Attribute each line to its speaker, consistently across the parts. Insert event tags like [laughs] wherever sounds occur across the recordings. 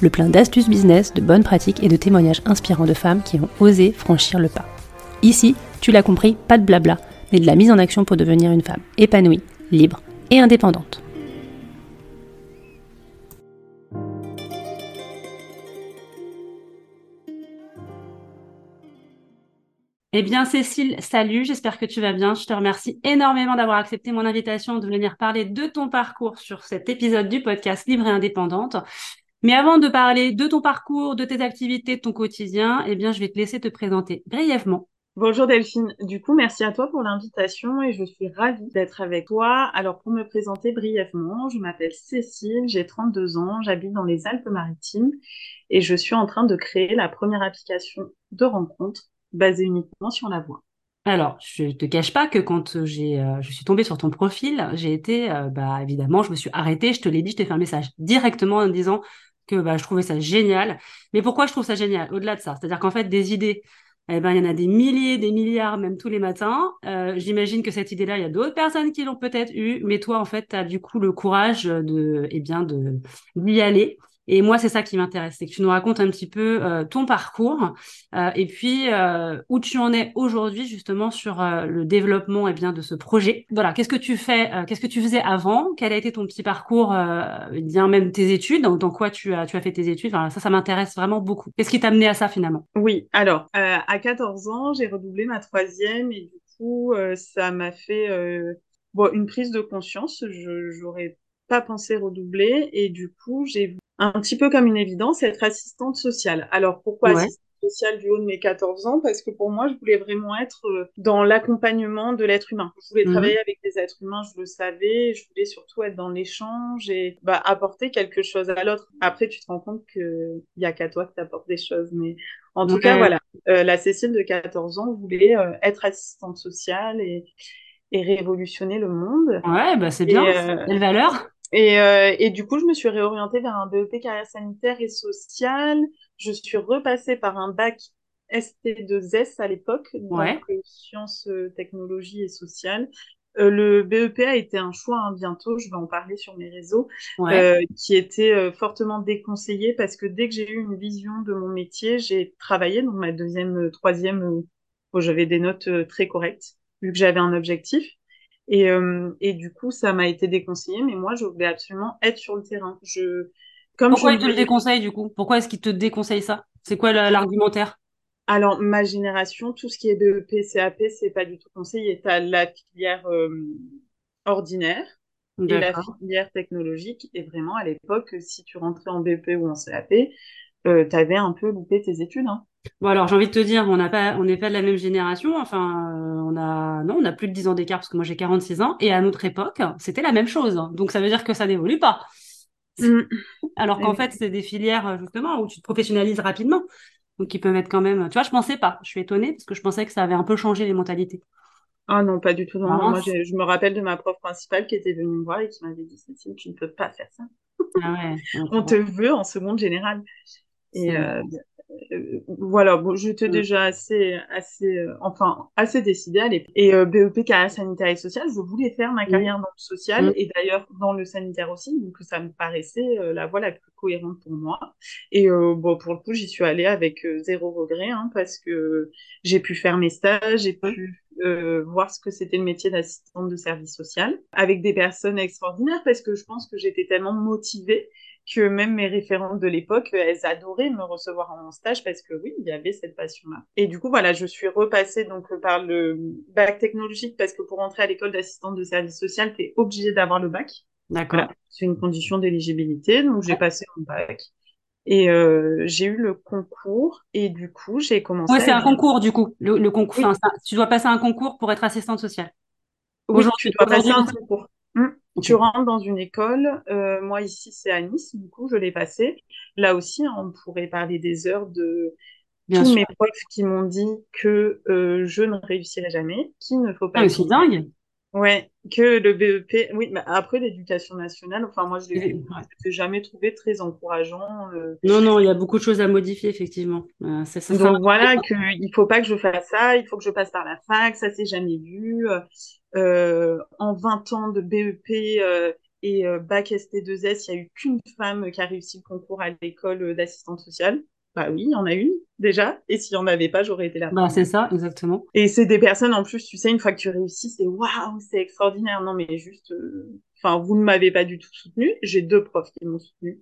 Speaker 1: le plein d'astuces business, de bonnes pratiques et de témoignages inspirants de femmes qui ont osé franchir le pas. Ici, tu l'as compris, pas de blabla, mais de la mise en action pour devenir une femme épanouie, libre et indépendante. Eh bien, Cécile, salut, j'espère que tu vas bien. Je te remercie énormément d'avoir accepté mon invitation de venir parler de ton parcours sur cet épisode du podcast Libre et Indépendante. Mais avant de parler de ton parcours, de tes activités, de ton quotidien, eh bien, je vais te laisser te présenter brièvement.
Speaker 2: Bonjour Delphine. Du coup, merci à toi pour l'invitation et je suis ravie d'être avec toi. Alors, pour me présenter brièvement, je m'appelle Cécile, j'ai 32 ans, j'habite dans les Alpes-Maritimes et je suis en train de créer la première application de rencontre basée uniquement sur la voix.
Speaker 1: Alors, je te cache pas que quand j'ai, euh, je suis tombée sur ton profil, j'ai été, euh, bah évidemment, je me suis arrêtée, je te l'ai dit, je t'ai fait un message directement en disant bah, je trouvais ça génial. Mais pourquoi je trouve ça génial Au-delà de ça, c'est-à-dire qu'en fait, des idées, eh ben, il y en a des milliers, des milliards, même tous les matins. Euh, j'imagine que cette idée-là, il y a d'autres personnes qui l'ont peut-être eue, mais toi, en fait, tu as du coup le courage de, eh bien, de d'y aller. Et moi, c'est ça qui m'intéresse, c'est que tu nous racontes un petit peu euh, ton parcours euh, et puis euh, où tu en es aujourd'hui justement sur le développement et eh bien de ce projet. Voilà, qu'est-ce que tu fais, qu'est-ce que tu faisais avant, quel a été ton petit parcours, bien même tes études, dans, quoi tu as tu as fait tes études? Ça, ça m'intéresse vraiment beaucoup. Qu'est-ce qui t'a amené à ça finalement?
Speaker 2: Oui, alors à 14 ans, j'ai redoublé ma troisième et du coup, ça m'a fait une prise de conscience. Je j'aurais pas pensé redoubler et du coup j'ai un petit peu comme une évidence, être assistante sociale. Alors pourquoi assistante sociale du haut de mes 14 ans? Parce que pour moi, je voulais vraiment être euh, dans l'accompagnement de l'être humain. Je voulais mhm. travailler avec des êtres humains, je le savais. Je voulais surtout être dans l'échange et bah, apporter quelque chose à l'autre. Après, tu te rends compte qu'il n'y a qu'à toi que tu apportes des choses. Mais en tout cas, voilà, euh, la Cécile de 14 ans voulait euh, être assistante sociale et, et révolutionner le monde.
Speaker 1: Ouais, bah c'est bien. Quelle valeur
Speaker 2: et, euh, et, du coup, je me suis réorientée vers un BEP carrière sanitaire et sociale. Je suis repassée par un bac ST2S à l'époque, donc euh, sciences, euh, technologies et sociales. Euh, le BEP a été un choix hein, bientôt, je vais en parler sur mes réseaux, ouais. qui était fortement déconseillé parce que dès que j'ai eu une vision de mon métier, j'ai travaillé, donc ma deuxième, troisième, où j'avais des notes très correctes, vu que j'avais un objectif. Et, euh, et du coup, ça m'a été déconseillé, mais moi, je voulais absolument être sur le terrain. Je,
Speaker 1: comme Pourquoi je il te le déconseille du coup? Pourquoi est-ce qu'il te déconseille ça? C'est quoi l'argumentaire?
Speaker 2: Alors, ma génération, tout ce qui est BEP, CAP, c'est pas du tout conseillé. Tu as la filière euh, ordinaire et la filière technologique. Et vraiment, à l'époque, si tu rentrais en BEP ou en CAP, euh, tu avais un peu loupé tes études. Hein.
Speaker 1: Bon alors j'ai envie de te dire, on n'a pas, on n'est pas de la même génération. Enfin, euh, on a, non, on a plus de 10 ans d'écart parce que moi j'ai 46 ans et à notre époque c'était la même chose. Donc ça veut dire que ça n'évolue pas. Mm. Alors qu'en fait c'est des filières justement où tu te professionnalises rapidement, donc qui peuvent être quand même. Tu vois, je pensais pas. Je suis étonnée parce que je pensais que ça avait un peu changé les mentalités.
Speaker 2: Ah non, pas du tout. Non, moi je me rappelle de ma prof principale qui était venue me voir et qui m'avait dit Cécile, tu ne peux pas faire ça. Ah ouais, [laughs] on te veut en seconde générale. Et euh, euh, voilà, bon, j'étais mm. déjà assez, assez, euh, enfin, assez décidée à l'époque. Et euh, BEP carrière sanitaire et sociale, je voulais faire ma mm. carrière dans le social mm. et d'ailleurs dans le sanitaire aussi, donc ça me paraissait la voie la plus cohérente pour moi. Et bon, pour le coup, j'y suis allée avec zéro regret, hein, parce que j'ai pu faire mes stages, j'ai pu voir ce que c'était le métier d'assistante de service social avec des personnes extraordinaires, parce que je pense que j'étais tellement motivée que même mes référentes de l'époque, elles adoraient me recevoir en stage parce que oui, il y avait cette passion-là. Et du coup, voilà, je suis repassée donc par le bac technologique parce que pour entrer à l'école d'assistante de service social, tu es obligé d'avoir le bac.
Speaker 1: D'accord.
Speaker 2: C'est une condition d'éligibilité, donc j'ai passé mon bac. Et euh, j'ai eu le concours et du coup j'ai commencé.
Speaker 1: Ouais, c'est un concours du coup. Le, concours, tu dois passer un concours pour être assistante sociale.
Speaker 2: Oui, tu dois passer un concours. Hum. Tu rentres dans une école. Euh, moi ici c'est à Nice, du coup je l'ai passé. Là aussi, on pourrait parler des heures de tous mes profs qui m'ont dit que euh, je ne réussirais jamais, qu'il ne faut pas.
Speaker 1: Ah, c'est dingue.
Speaker 2: Ouais, que le BEP, oui, mais après l'éducation nationale, enfin moi [laughs] je l'ai jamais trouvé très encourageant.
Speaker 1: Euh. Non, non, il y a beaucoup de choses à modifier effectivement. Euh,
Speaker 2: ça, ça Donc voilà, que il faut pas que je fasse ça, il faut que je passe par la fac, ça s'est jamais vu. Euh, en 20 ans de BEP euh, et bac ST2S, il y a eu qu'une femme qui a réussi le concours à l'école d'assistante sociale. Bah oui, il y en a une déjà. Et s'il n'y en avait pas, j'aurais été là.
Speaker 1: Bah c'est ça, exactement.
Speaker 2: Et c'est des personnes en plus, tu sais, une fois que tu réussis, c'est waouh, c'est extraordinaire. Non mais juste, enfin, vous ne m'avez pas du tout soutenu. J'ai deux profs qui m'ont soutenu.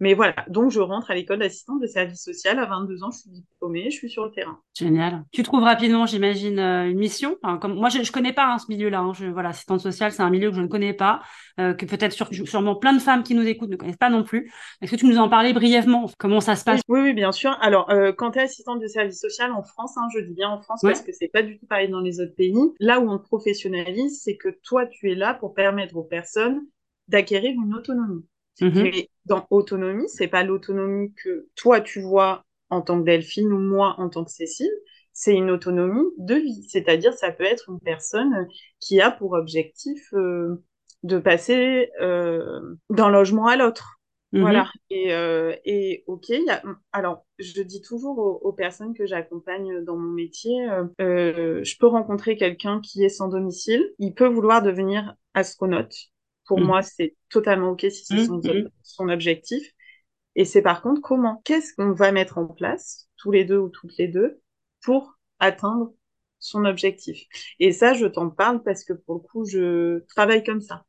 Speaker 2: Mais voilà, donc je rentre à l'école d'assistante de service social. À 22 ans, je suis diplômée, je suis sur le terrain.
Speaker 1: Génial. Tu trouves rapidement, j'imagine, euh, une mission? comme moi, je, ne connais pas hein, ce milieu-là. Hein. Je, voilà, assistante sociale, c'est un milieu que je ne connais pas, euh, que peut-être sûrement plein de femmes qui nous écoutent ne connaissent pas non plus. Est-ce que tu nous en parlais brièvement? Comment ça se passe?
Speaker 2: Oui, oui, bien sûr. Alors, euh, quand tu es assistante de service social en France, hein, je dis bien en France parce que c'est pas du tout pareil dans les autres pays. Là où on te professionnalise, c'est que toi, tu es là pour permettre aux personnes d'acquérir une autonomie. Mhm. Dans autonomie, c'est pas l'autonomie que toi tu vois en tant que Delphine ou moi en tant que Cécile, c'est une autonomie de vie. C'est-à-dire, ça peut être une personne qui a pour objectif euh, de passer euh, d'un logement à l'autre. Mhm. Voilà. Et, euh, et ok, y a... alors je dis toujours aux, aux personnes que j'accompagne dans mon métier, euh, je peux rencontrer quelqu'un qui est sans domicile, il peut vouloir devenir astronaute, pour mm. moi, c'est totalement OK si c'est mm, mm. son, objectif. Et c'est par contre comment, qu'est-ce qu'on va mettre en place, tous les deux ou toutes les deux, pour atteindre son objectif? Et ça, je t'en parle parce que pour le coup, je travaille comme ça.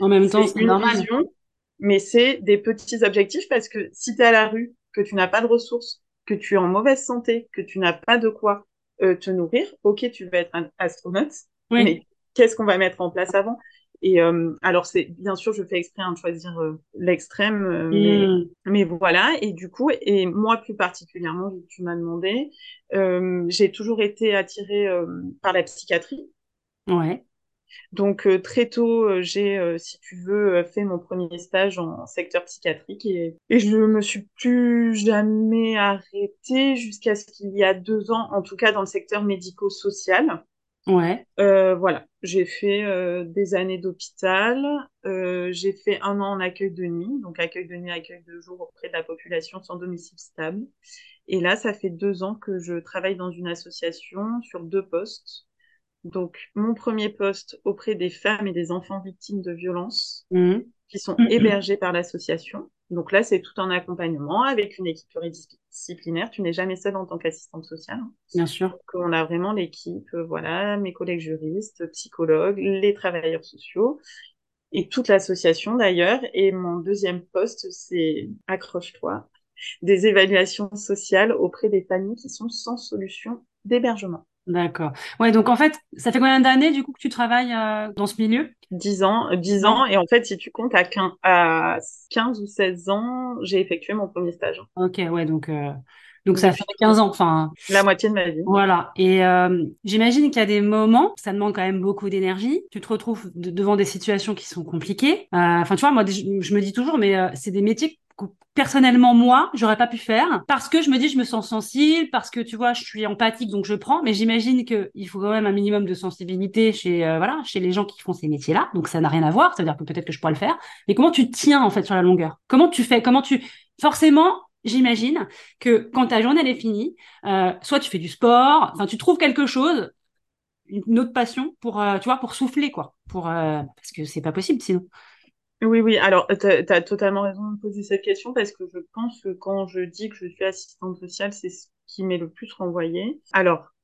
Speaker 1: en même temps, c'est une vision,
Speaker 2: mais c'est des petits objectifs parce que si tu es à la rue, que tu n'as pas de ressources, que tu es en mauvaise santé, que tu n'as pas de quoi euh, te nourrir, ok, tu vas être un astronaute, mais qu'est-ce qu'on va mettre en place avant? Et euh, alors, c'est bien sûr, je fais exprès hein, de choisir euh, l'extrême, euh, mais, mm. mais, voilà. Et du coup, et moi plus particulièrement, tu m'as demandé, j'ai toujours été attirée par la psychiatrie.
Speaker 1: Ouais.
Speaker 2: Donc très tôt, j'ai, si tu veux, fait mon premier stage en secteur psychiatrique et, et je me suis plus jamais arrêtée jusqu'à ce qu'il y a deux ans, en tout cas dans le secteur médico-social.
Speaker 1: Ouais.
Speaker 2: Euh, voilà, j'ai fait euh, des années d'hôpital, euh, j'ai fait un an en accueil de nuit, donc accueil de nuit, accueil de jour auprès de la population sans domicile stable. Et là, ça fait deux ans que je travaille dans une association sur deux postes. Donc, mon premier poste auprès des femmes et des enfants victimes de violences mmh. Qui sont hébergés par l'association. Donc là, c'est tout un accompagnement avec une équipe pluridisciplinaire. Tu n'es jamais seule en tant qu'assistante sociale.
Speaker 1: Bien sûr. Donc,
Speaker 2: on a vraiment l'équipe, euh, voilà, mes collègues juristes, psychologues, les travailleurs sociaux et toute l'association d'ailleurs. Et mon deuxième poste, c'est accroche-toi, des évaluations sociales auprès des familles qui sont sans solution d'hébergement.
Speaker 1: D'accord. Ouais, donc en fait, ça fait combien d'années du coup que tu travailles euh, dans ce milieu?
Speaker 2: Dix ans, dix ans. Et en fait, si tu comptes à 15, à 15 ou 16 ans, j'ai effectué mon premier stage.
Speaker 1: Ok, ouais, donc, euh, donc ça fait 15 ans, enfin.
Speaker 2: La moitié de ma vie.
Speaker 1: Voilà. Et euh, j'imagine qu'il y a des moments, ça demande quand même beaucoup d'énergie. Tu te retrouves devant des situations qui sont compliquées. Enfin, tu vois, moi, je me dis toujours, mais c'est des métiers personnellement moi j'aurais pas pu faire parce que je me dis je me sens sensible parce que tu vois je suis empathique donc je prends. Mais j'imagine que il faut quand même un minimum de sensibilité chez euh, voilà chez les gens qui font ces métiers là donc ça n'a rien à voir. C'est à dire que peut-être que je pourrais le faire. Mais comment tu tiens en fait sur la longueur? Comment tu fais? Comment tu forcément j'imagine que quand ta journée elle est finie euh, soit tu fais du sport enfin tu trouves quelque chose une autre passion pour euh, tu vois pour souffler quoi. Pour parce que c'est pas possible sinon
Speaker 2: oui, oui, alors tu as, totalement raison de poser cette question parce que je pense que quand je dis que je suis assistante sociale, c'est ce qui m'est le plus renvoyé. Alors,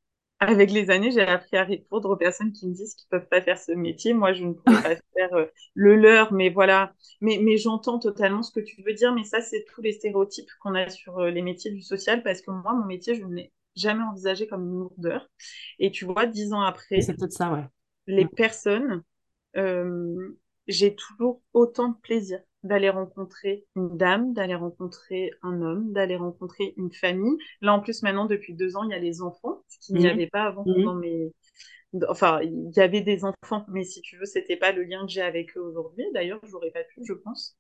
Speaker 2: avec les années, j'ai appris à répondre aux personnes qui me disent qu'ils peuvent pas faire ce métier. Moi, je ne peux pas [laughs] faire euh, le leur, mais voilà. Mais, mais j'entends totalement ce que tu veux dire, mais ça, c'est tous les stéréotypes qu'on a sur euh, les métiers du social, parce que moi, mon métier, je ne l'ai jamais envisagé comme une lourdeur. Et tu vois, dix ans après,
Speaker 1: ça, ouais.
Speaker 2: Les personnes, euh, j'ai toujours autant de plaisir d'aller rencontrer une dame, d'aller rencontrer un homme, d'aller rencontrer une famille. Là, en plus, maintenant, depuis deux ans, il y a les enfants, ce qu'il n'y mhm. avait pas avant mhm. dans mes... Enfin, il y avait des enfants, mais si tu veux, c'était pas le lien que j'ai avec eux aujourd'hui. D'ailleurs, j'aurais pas pu, je pense.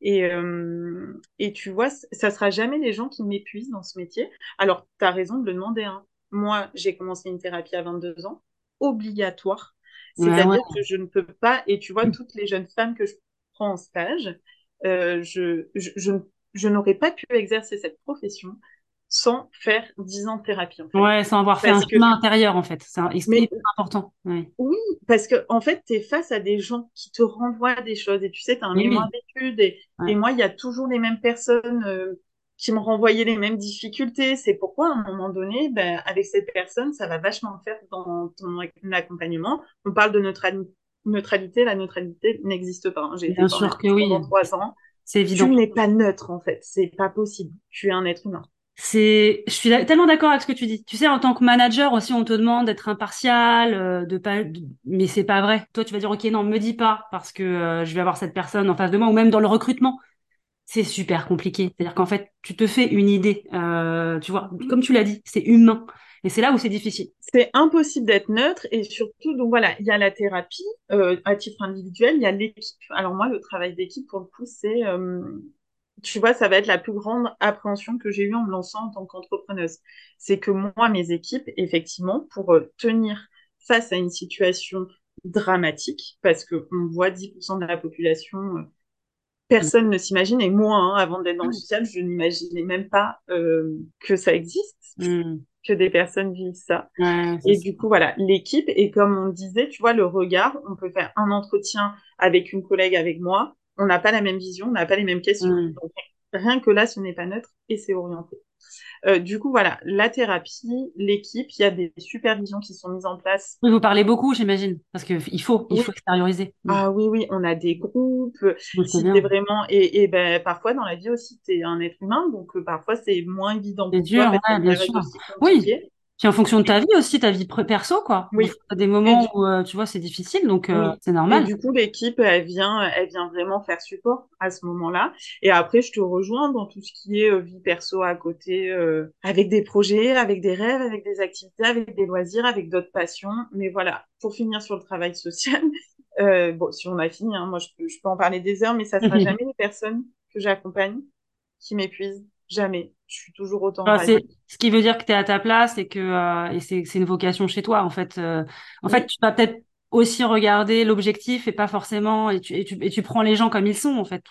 Speaker 2: Et, euh, et tu vois, ça sera jamais les gens qui m'épuisent dans ce métier. Alors, tu as raison de le demander. Hein. Moi, j'ai commencé une thérapie à 22 ans, obligatoire. C'est-à-dire que je ne peux pas, et tu vois, toutes les jeunes femmes que je prends en stage, euh, je, je, je, je n'aurais pas pu exercer cette profession sans faire 10 ans de thérapie. En fait.
Speaker 1: Ouais, sans avoir fait un chemin intérieur, en fait. C'est important.
Speaker 2: Oui, parce que en fait, tu es face à des gens qui te renvoient des choses et tu sais, tu as un mémoire d'études et, et, moi, il y a toujours les mêmes personnes euh, qui me renvoyaient les mêmes difficultés. C'est pourquoi, à un moment donné, ben, avec cette personne, ça va vachement faire dans ton accompagnement. On parle de neutralité neutralité, la neutralité n'existe pas.
Speaker 1: J'ai Bien sûr que oui.
Speaker 2: Pendant trois ans.
Speaker 1: C'est évident.
Speaker 2: Tu n'es pas neutre, en fait. C'est pas possible. Tu es un être humain.
Speaker 1: C'est, je suis tellement d'accord avec ce que tu dis. Tu sais, en tant que manager aussi, on te demande d'être impartial, euh, de pas, mais c'est pas vrai. Toi, tu vas dire, ok, non, me dis pas parce que euh, je vais avoir cette personne en face de moi, ou même dans le recrutement, c'est super compliqué. C'est-à-dire qu'en fait, tu te fais une idée. Euh, tu vois, comme tu l'as dit, c'est humain. Et c'est là où c'est difficile.
Speaker 2: C'est impossible d'être neutre et surtout, donc voilà, il y a la thérapie euh, à titre individuel, il y a l'équipe. Alors moi, le travail d'équipe, pour le coup, c'est, euh, tu vois, ça va être la plus grande appréhension que j'ai eue en me lançant en tant qu'entrepreneuse. C'est que moi, mes équipes, effectivement, pour tenir face à une situation dramatique, parce que on voit 10% de la population personne ne s'imagine, et moi, hein, avant d'être dans le social, je n'imaginais même pas euh, que ça existe. Mm que des personnes vivent ça. et du coup, voilà, l'équipe, et comme on disait, tu vois, le regard, on peut faire un entretien avec une collègue, avec moi, on n'a pas la même vision, on n'a pas les mêmes questions. Donc, rien que là, ce n'est pas neutre et c'est orienté. Euh, du coup, voilà, la thérapie, l'équipe, il y a des supervisions qui sont mises en place.
Speaker 1: Vous parlez beaucoup, j'imagine, parce qu'il faut, il faut extérioriser.
Speaker 2: Ah oui, oui, on a des groupes. c'est vraiment et, et ben parfois dans la vie aussi, tu es un être humain, donc euh, parfois c'est moins évident.
Speaker 1: C'est dur, bien sûr. Oui. Puis en fonction de ta vie aussi, ta vie perso, quoi. Oui. Il des moments où, euh, tu vois, c'est difficile, donc euh, c'est normal.
Speaker 2: Et du coup, l'équipe, elle vient, elle vient vraiment faire support à ce moment-là. Et après, je te rejoins dans tout ce qui est euh, vie perso à côté, avec des projets, avec des rêves, avec des activités, avec des loisirs, avec d'autres passions. Mais voilà, pour finir sur le travail social, [laughs] bon, si on a fini, hein, moi, je peux, je peux en parler des heures, mais ça sera [laughs] jamais les personnes que j'accompagne qui m'épuisent Jamais. Je suis toujours autant.
Speaker 1: ce qui veut dire que tu es à ta place et que euh, et c'est une vocation chez toi. En fait, euh, en fait, tu vas peut-être aussi regarder l'objectif et pas forcément et tu, et tu, et tu prends les gens comme ils sont en fait.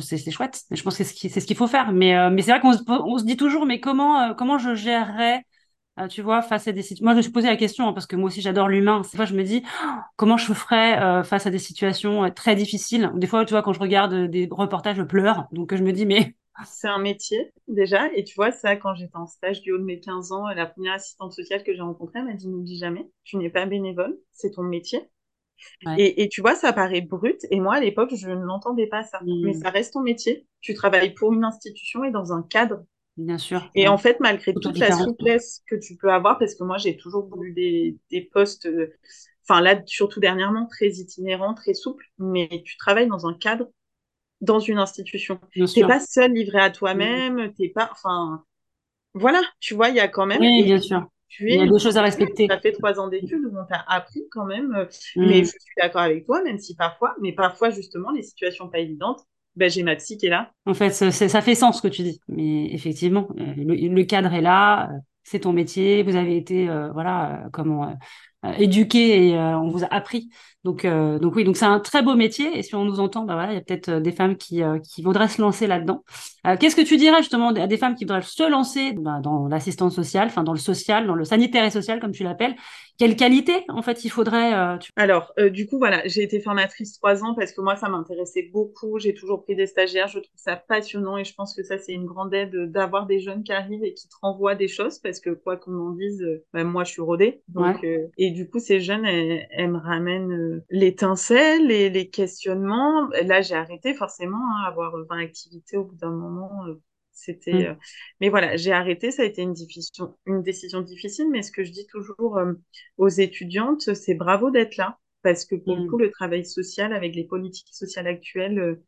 Speaker 1: C'est chouette. Je pense que c'est ce qu'il ce qu'il faut faire. Mais euh, mais c'est vrai qu'on se, on se dit toujours mais comment comment je gérerais tu vois face à des situations moi je me suis posé la question hein, parce que moi aussi j'adore l'humain. Des fois je me dis oh, comment je ferais face à des situations très difficiles. Des fois tu vois quand je regarde des reportages je pleure. Donc je me dis mais
Speaker 2: c'est un métier déjà. Et tu vois, ça, quand j'étais en stage du haut de mes 15 ans, la première assistante sociale que j'ai rencontrée m'a dit, n'oublie jamais, tu n'es pas bénévole, c'est ton métier. Et, et, tu vois, ça paraît brut. Et moi, à l'époque, je ne l'entendais pas ça. Mmh. Mais ça reste ton métier. Tu travailles pour une institution et dans un cadre.
Speaker 1: Bien sûr.
Speaker 2: Et en fait, malgré toute la souplesse que tu peux avoir, parce que moi, j'ai toujours voulu des, des postes, euh, enfin là, surtout dernièrement, très itinérants, très souples, mais tu travailles dans un cadre dans une institution. Tu n'es pas seul livré à toi-même, t'es pas, enfin, voilà, tu vois, il y a quand même.
Speaker 1: Oui, bien sûr. il y a des choses à respecter.
Speaker 2: Tu as fait trois ans d'études où on t'a appris quand même, euh, mm. mais je suis d'accord avec toi, même si parfois, mais parfois justement, les situations pas évidentes, ben, j'ai ma psy qui est là.
Speaker 1: En fait, ça fait sens ce que tu dis, mais effectivement, euh, le, cadre est là, euh, c'est ton métier, vous avez été, voilà, comment éduqué et on vous a appris. Donc, donc oui, donc c'est un très beau métier. Et si on nous entend, bah voilà, il y a peut-être des femmes qui, qui voudraient se lancer là-dedans. Qu'est-ce que tu dirais justement à des femmes qui voudraient se lancer bah, dans l'assistance sociale, enfin dans le social, dans le sanitaire et social comme tu l'appelles quelle qualité en fait il faudrait euh,
Speaker 2: Alors euh, du coup voilà, j'ai été formatrice trois ans parce que moi ça m'intéressait beaucoup. J'ai toujours pris des stagiaires, je trouve ça passionnant et je pense que ça c'est une grande aide d'avoir des jeunes qui arrivent et qui te renvoient des choses parce que quoi qu'on en dise, euh, ben, moi je suis rodée. Donc et du coup ces jeunes elles, me ramènent l'étincelle et les questionnements. Là j'ai arrêté forcément hein, avoir 20 activités au bout d'un moment c'était, mm. euh, mais voilà, j'ai arrêté. Ça a été une décision, une décision difficile. Mais ce que je dis toujours euh, aux étudiantes, c'est bravo d'être là, parce que pour le mm. coup, le travail social avec les politiques sociales actuelles, euh,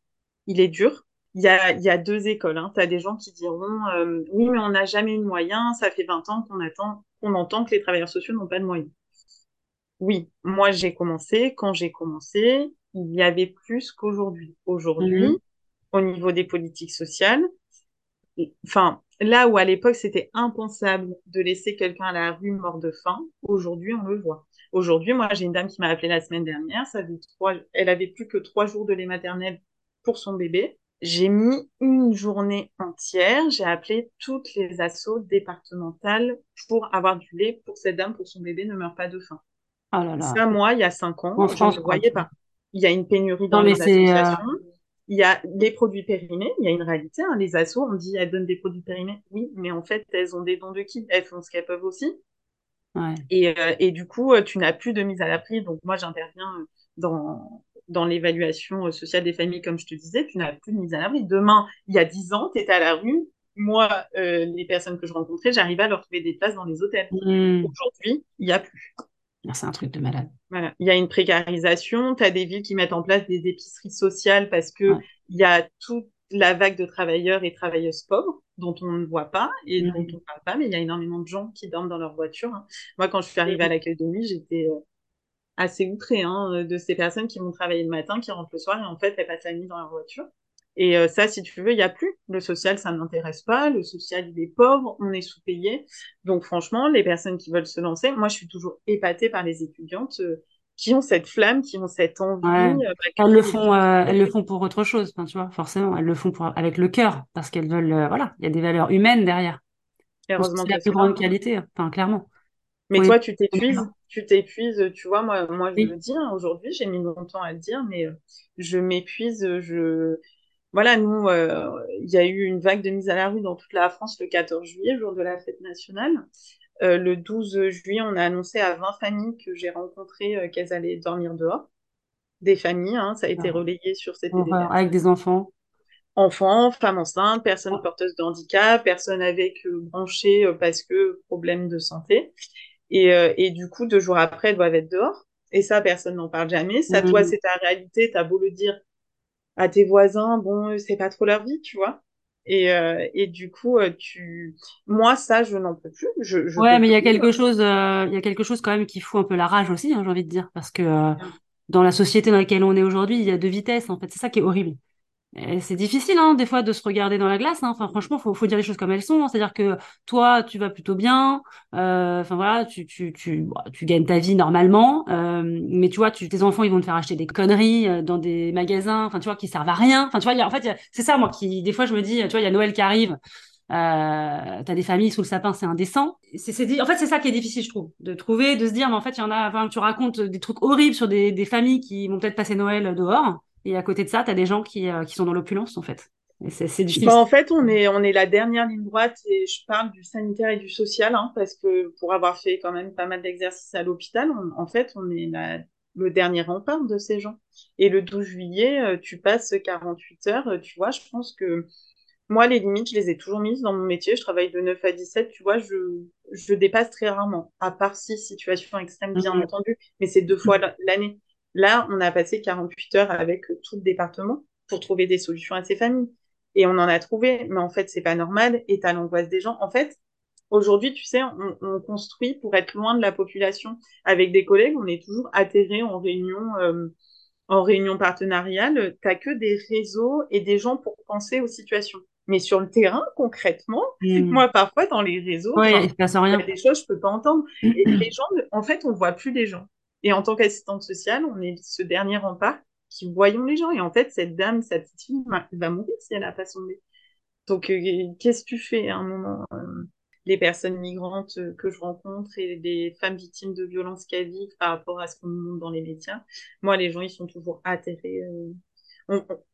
Speaker 2: il est dur. Il y a, il y a deux écoles. Hein. Tu as des gens qui diront oui, mais on n'a jamais eu de moyens. Ça fait 20 ans qu'on attend, qu'on entend que les travailleurs sociaux n'ont pas de moyens. Oui, moi j'ai commencé. Quand j'ai commencé, il y avait plus qu'aujourd'hui. Aujourd'hui, mm. au niveau des politiques sociales, enfin, là où à l'époque c'était impensable de laisser quelqu'un à la rue mort de faim, aujourd'hui on le voit. Aujourd'hui, moi j'ai une dame qui m'a appelé la semaine dernière, ça trois, elle avait plus que trois jours de lait maternel pour son bébé. J'ai mis une journée entière, j'ai appelé toutes les assos départementales pour avoir du lait pour cette dame, pour son bébé ne meurt pas de faim. Oh là là. Ça, moi, il y a cinq ans, je ne voyais pas. Il y a une pénurie dans les euh, associations. Il y a les produits périmés, il y a une réalité. Hein. Les assos, on dit elles donnent des produits périmés. Oui, mais en fait, elles ont des dons de qui? Elles font ce qu'elles peuvent aussi. Et, euh, et, du coup, euh, tu n'as plus de mise à l'abri. Donc moi, j'interviens euh, dans, dans l'évaluation sociale des familles, comme je te disais, tu n'as plus de mise à l'abri. Demain, il y a dix ans, tu étais à la rue. Moi, les personnes que je rencontrais, j'arrivais à leur trouver des places dans les hôtels. Mmh. Aujourd'hui, il n'y a plus.
Speaker 1: C'est un truc de malade.
Speaker 2: Voilà. Il y a une précarisation. Tu as des villes qui mettent en place des épiceries sociales parce que il y a toute la vague de travailleurs et travailleuses pauvres dont on ne voit pas et dont on ne parle pas, mais il y a énormément de gens qui dorment dans leur voiture. Hein. Moi, quand je suis arrivée à l'accueil de nuit, j'étais euh, assez outrée hein, de ces personnes qui vont travailler le matin, qui rentrent le soir et en fait, elles passent la nuit dans leur voiture. Et euh, ça, si tu veux, il n'y a plus. Le social, ça ne m'intéresse pas. Le social, il est pauvre, on est sous-payé. Donc franchement, les personnes qui veulent se lancer, moi, je suis toujours épatée par les étudiantes euh, qui ont cette flamme, qui ont cette envie. Euh,
Speaker 1: elles le font, elles le font pour autre chose, tu vois, forcément. Elles le font pour, avec le cœur, parce qu'elles veulent, voilà, il y a des valeurs humaines derrière. Heureusement c'est la plus grande qualité, enfin, clairement.
Speaker 2: Mais toi, tu t'épuises, tu t'épuises, tu vois, moi, moi je le dis, hein, aujourd'hui, j'ai mis longtemps à le dire, mais je m'épuise, je, voilà, nous, euh, il y a eu une vague de mise à la rue dans toute la France le 14 juillet, jour de la fête nationale. Euh, le 12 juillet, on a annoncé à 20 familles que j'ai rencontrées euh, qu'elles allaient dormir dehors. Des familles, hein, ça a été ah. relayé sur cette
Speaker 1: Avec des enfants
Speaker 2: Enfants, femmes enceintes, personnes ah. porteuses de handicap, personnes avec branchées parce que problème de santé. Et, et, du coup, deux jours après, elles doivent être dehors. Et ça, personne n'en parle jamais. Ça, toi, mmh. c'est ta réalité. T'as beau le dire, à tes voisins, bon, c'est pas trop leur vie, tu vois. Et, euh, et du coup, euh, tu, moi, ça, je n'en peux plus. Je, je
Speaker 1: ouais, mais il y a quelque chose, euh, il y a quelque chose quand même qui fout un peu la rage aussi, hein, j'ai envie de dire, parce que dans la société dans laquelle on est aujourd'hui, il y a deux vitesses. En fait, c'est ça qui est horrible c'est difficile hein, des fois de se regarder dans la glace. Hein. Enfin, franchement, faut, faut dire les choses comme elles sont. Hein. C'est-à-dire que toi, tu vas plutôt bien. Euh, enfin voilà, tu, tu, tu, tu gagnes ta vie normalement. Euh, mais tu vois, tu, tes enfants, ils vont te faire acheter des conneries euh, dans des magasins. Enfin, tu vois, qui servent à rien. Enfin, tu vois, en fait, c'est ça moi qui des fois je me dis, tu vois, il y a Noël qui arrive. Euh, t'as des familles sous le sapin, c'est indécent. C'est, c'est, en fait, c'est ça qui est difficile, je trouve, de trouver, de se dire, mais en fait, il y en a, enfin, tu racontes des trucs horribles sur des, des familles qui vont peut-être passer Noël dehors. Et à côté de ça, tu as des gens qui, euh, qui sont dans l'opulence, en fait.
Speaker 2: C'est difficile. Bah, en fait, on est, on est la dernière ligne droite et je parle du sanitaire et du social, hein, parce que pour avoir fait quand même pas mal d'exercices à l'hôpital, en fait, on est le dernier rempart de ces gens. Et le 12 juillet, euh, tu passes 48 heures, euh, tu vois, je pense que moi, les limites, je les ai toujours mises dans mon métier. Je travaille de 9 à 17, tu vois, je, je dépasse très rarement, à part si situation extrême, bien entendu, mais c'est deux fois l'année. Là, on a passé 48 heures avec tout le département pour trouver des solutions à ces familles. Et on en a trouvé, mais en fait, c'est pas normal. Et t'as l'angoisse des gens. En fait, aujourd'hui, tu sais, on, construit pour être loin de la population. Avec des collègues, on est toujours atterré en réunion, euh, en réunion partenariale. T'as que des réseaux et des gens pour penser aux situations. Mais sur le terrain, concrètement,
Speaker 1: Mm. [laughs]
Speaker 2: moi, parfois, dans les réseaux,
Speaker 1: Ouais, il se passe
Speaker 2: il y a des choses que je peux pas entendre. Et les gens, en fait, on voit plus les gens. Et en tant qu'assistante sociale, on est ce dernier rempart qui voyons les gens. Et en fait, cette dame, cette petite fille, va- va mourir si elle n'a pas sondé. Donc, euh, qu'est-ce que tu fais à un moment euh, Les personnes migrantes euh, que je rencontre et les femmes victimes de violences qu'elles vivent par rapport à ce qu'on nous montre dans les médias, moi, les gens, ils sont toujours atterrés. euh,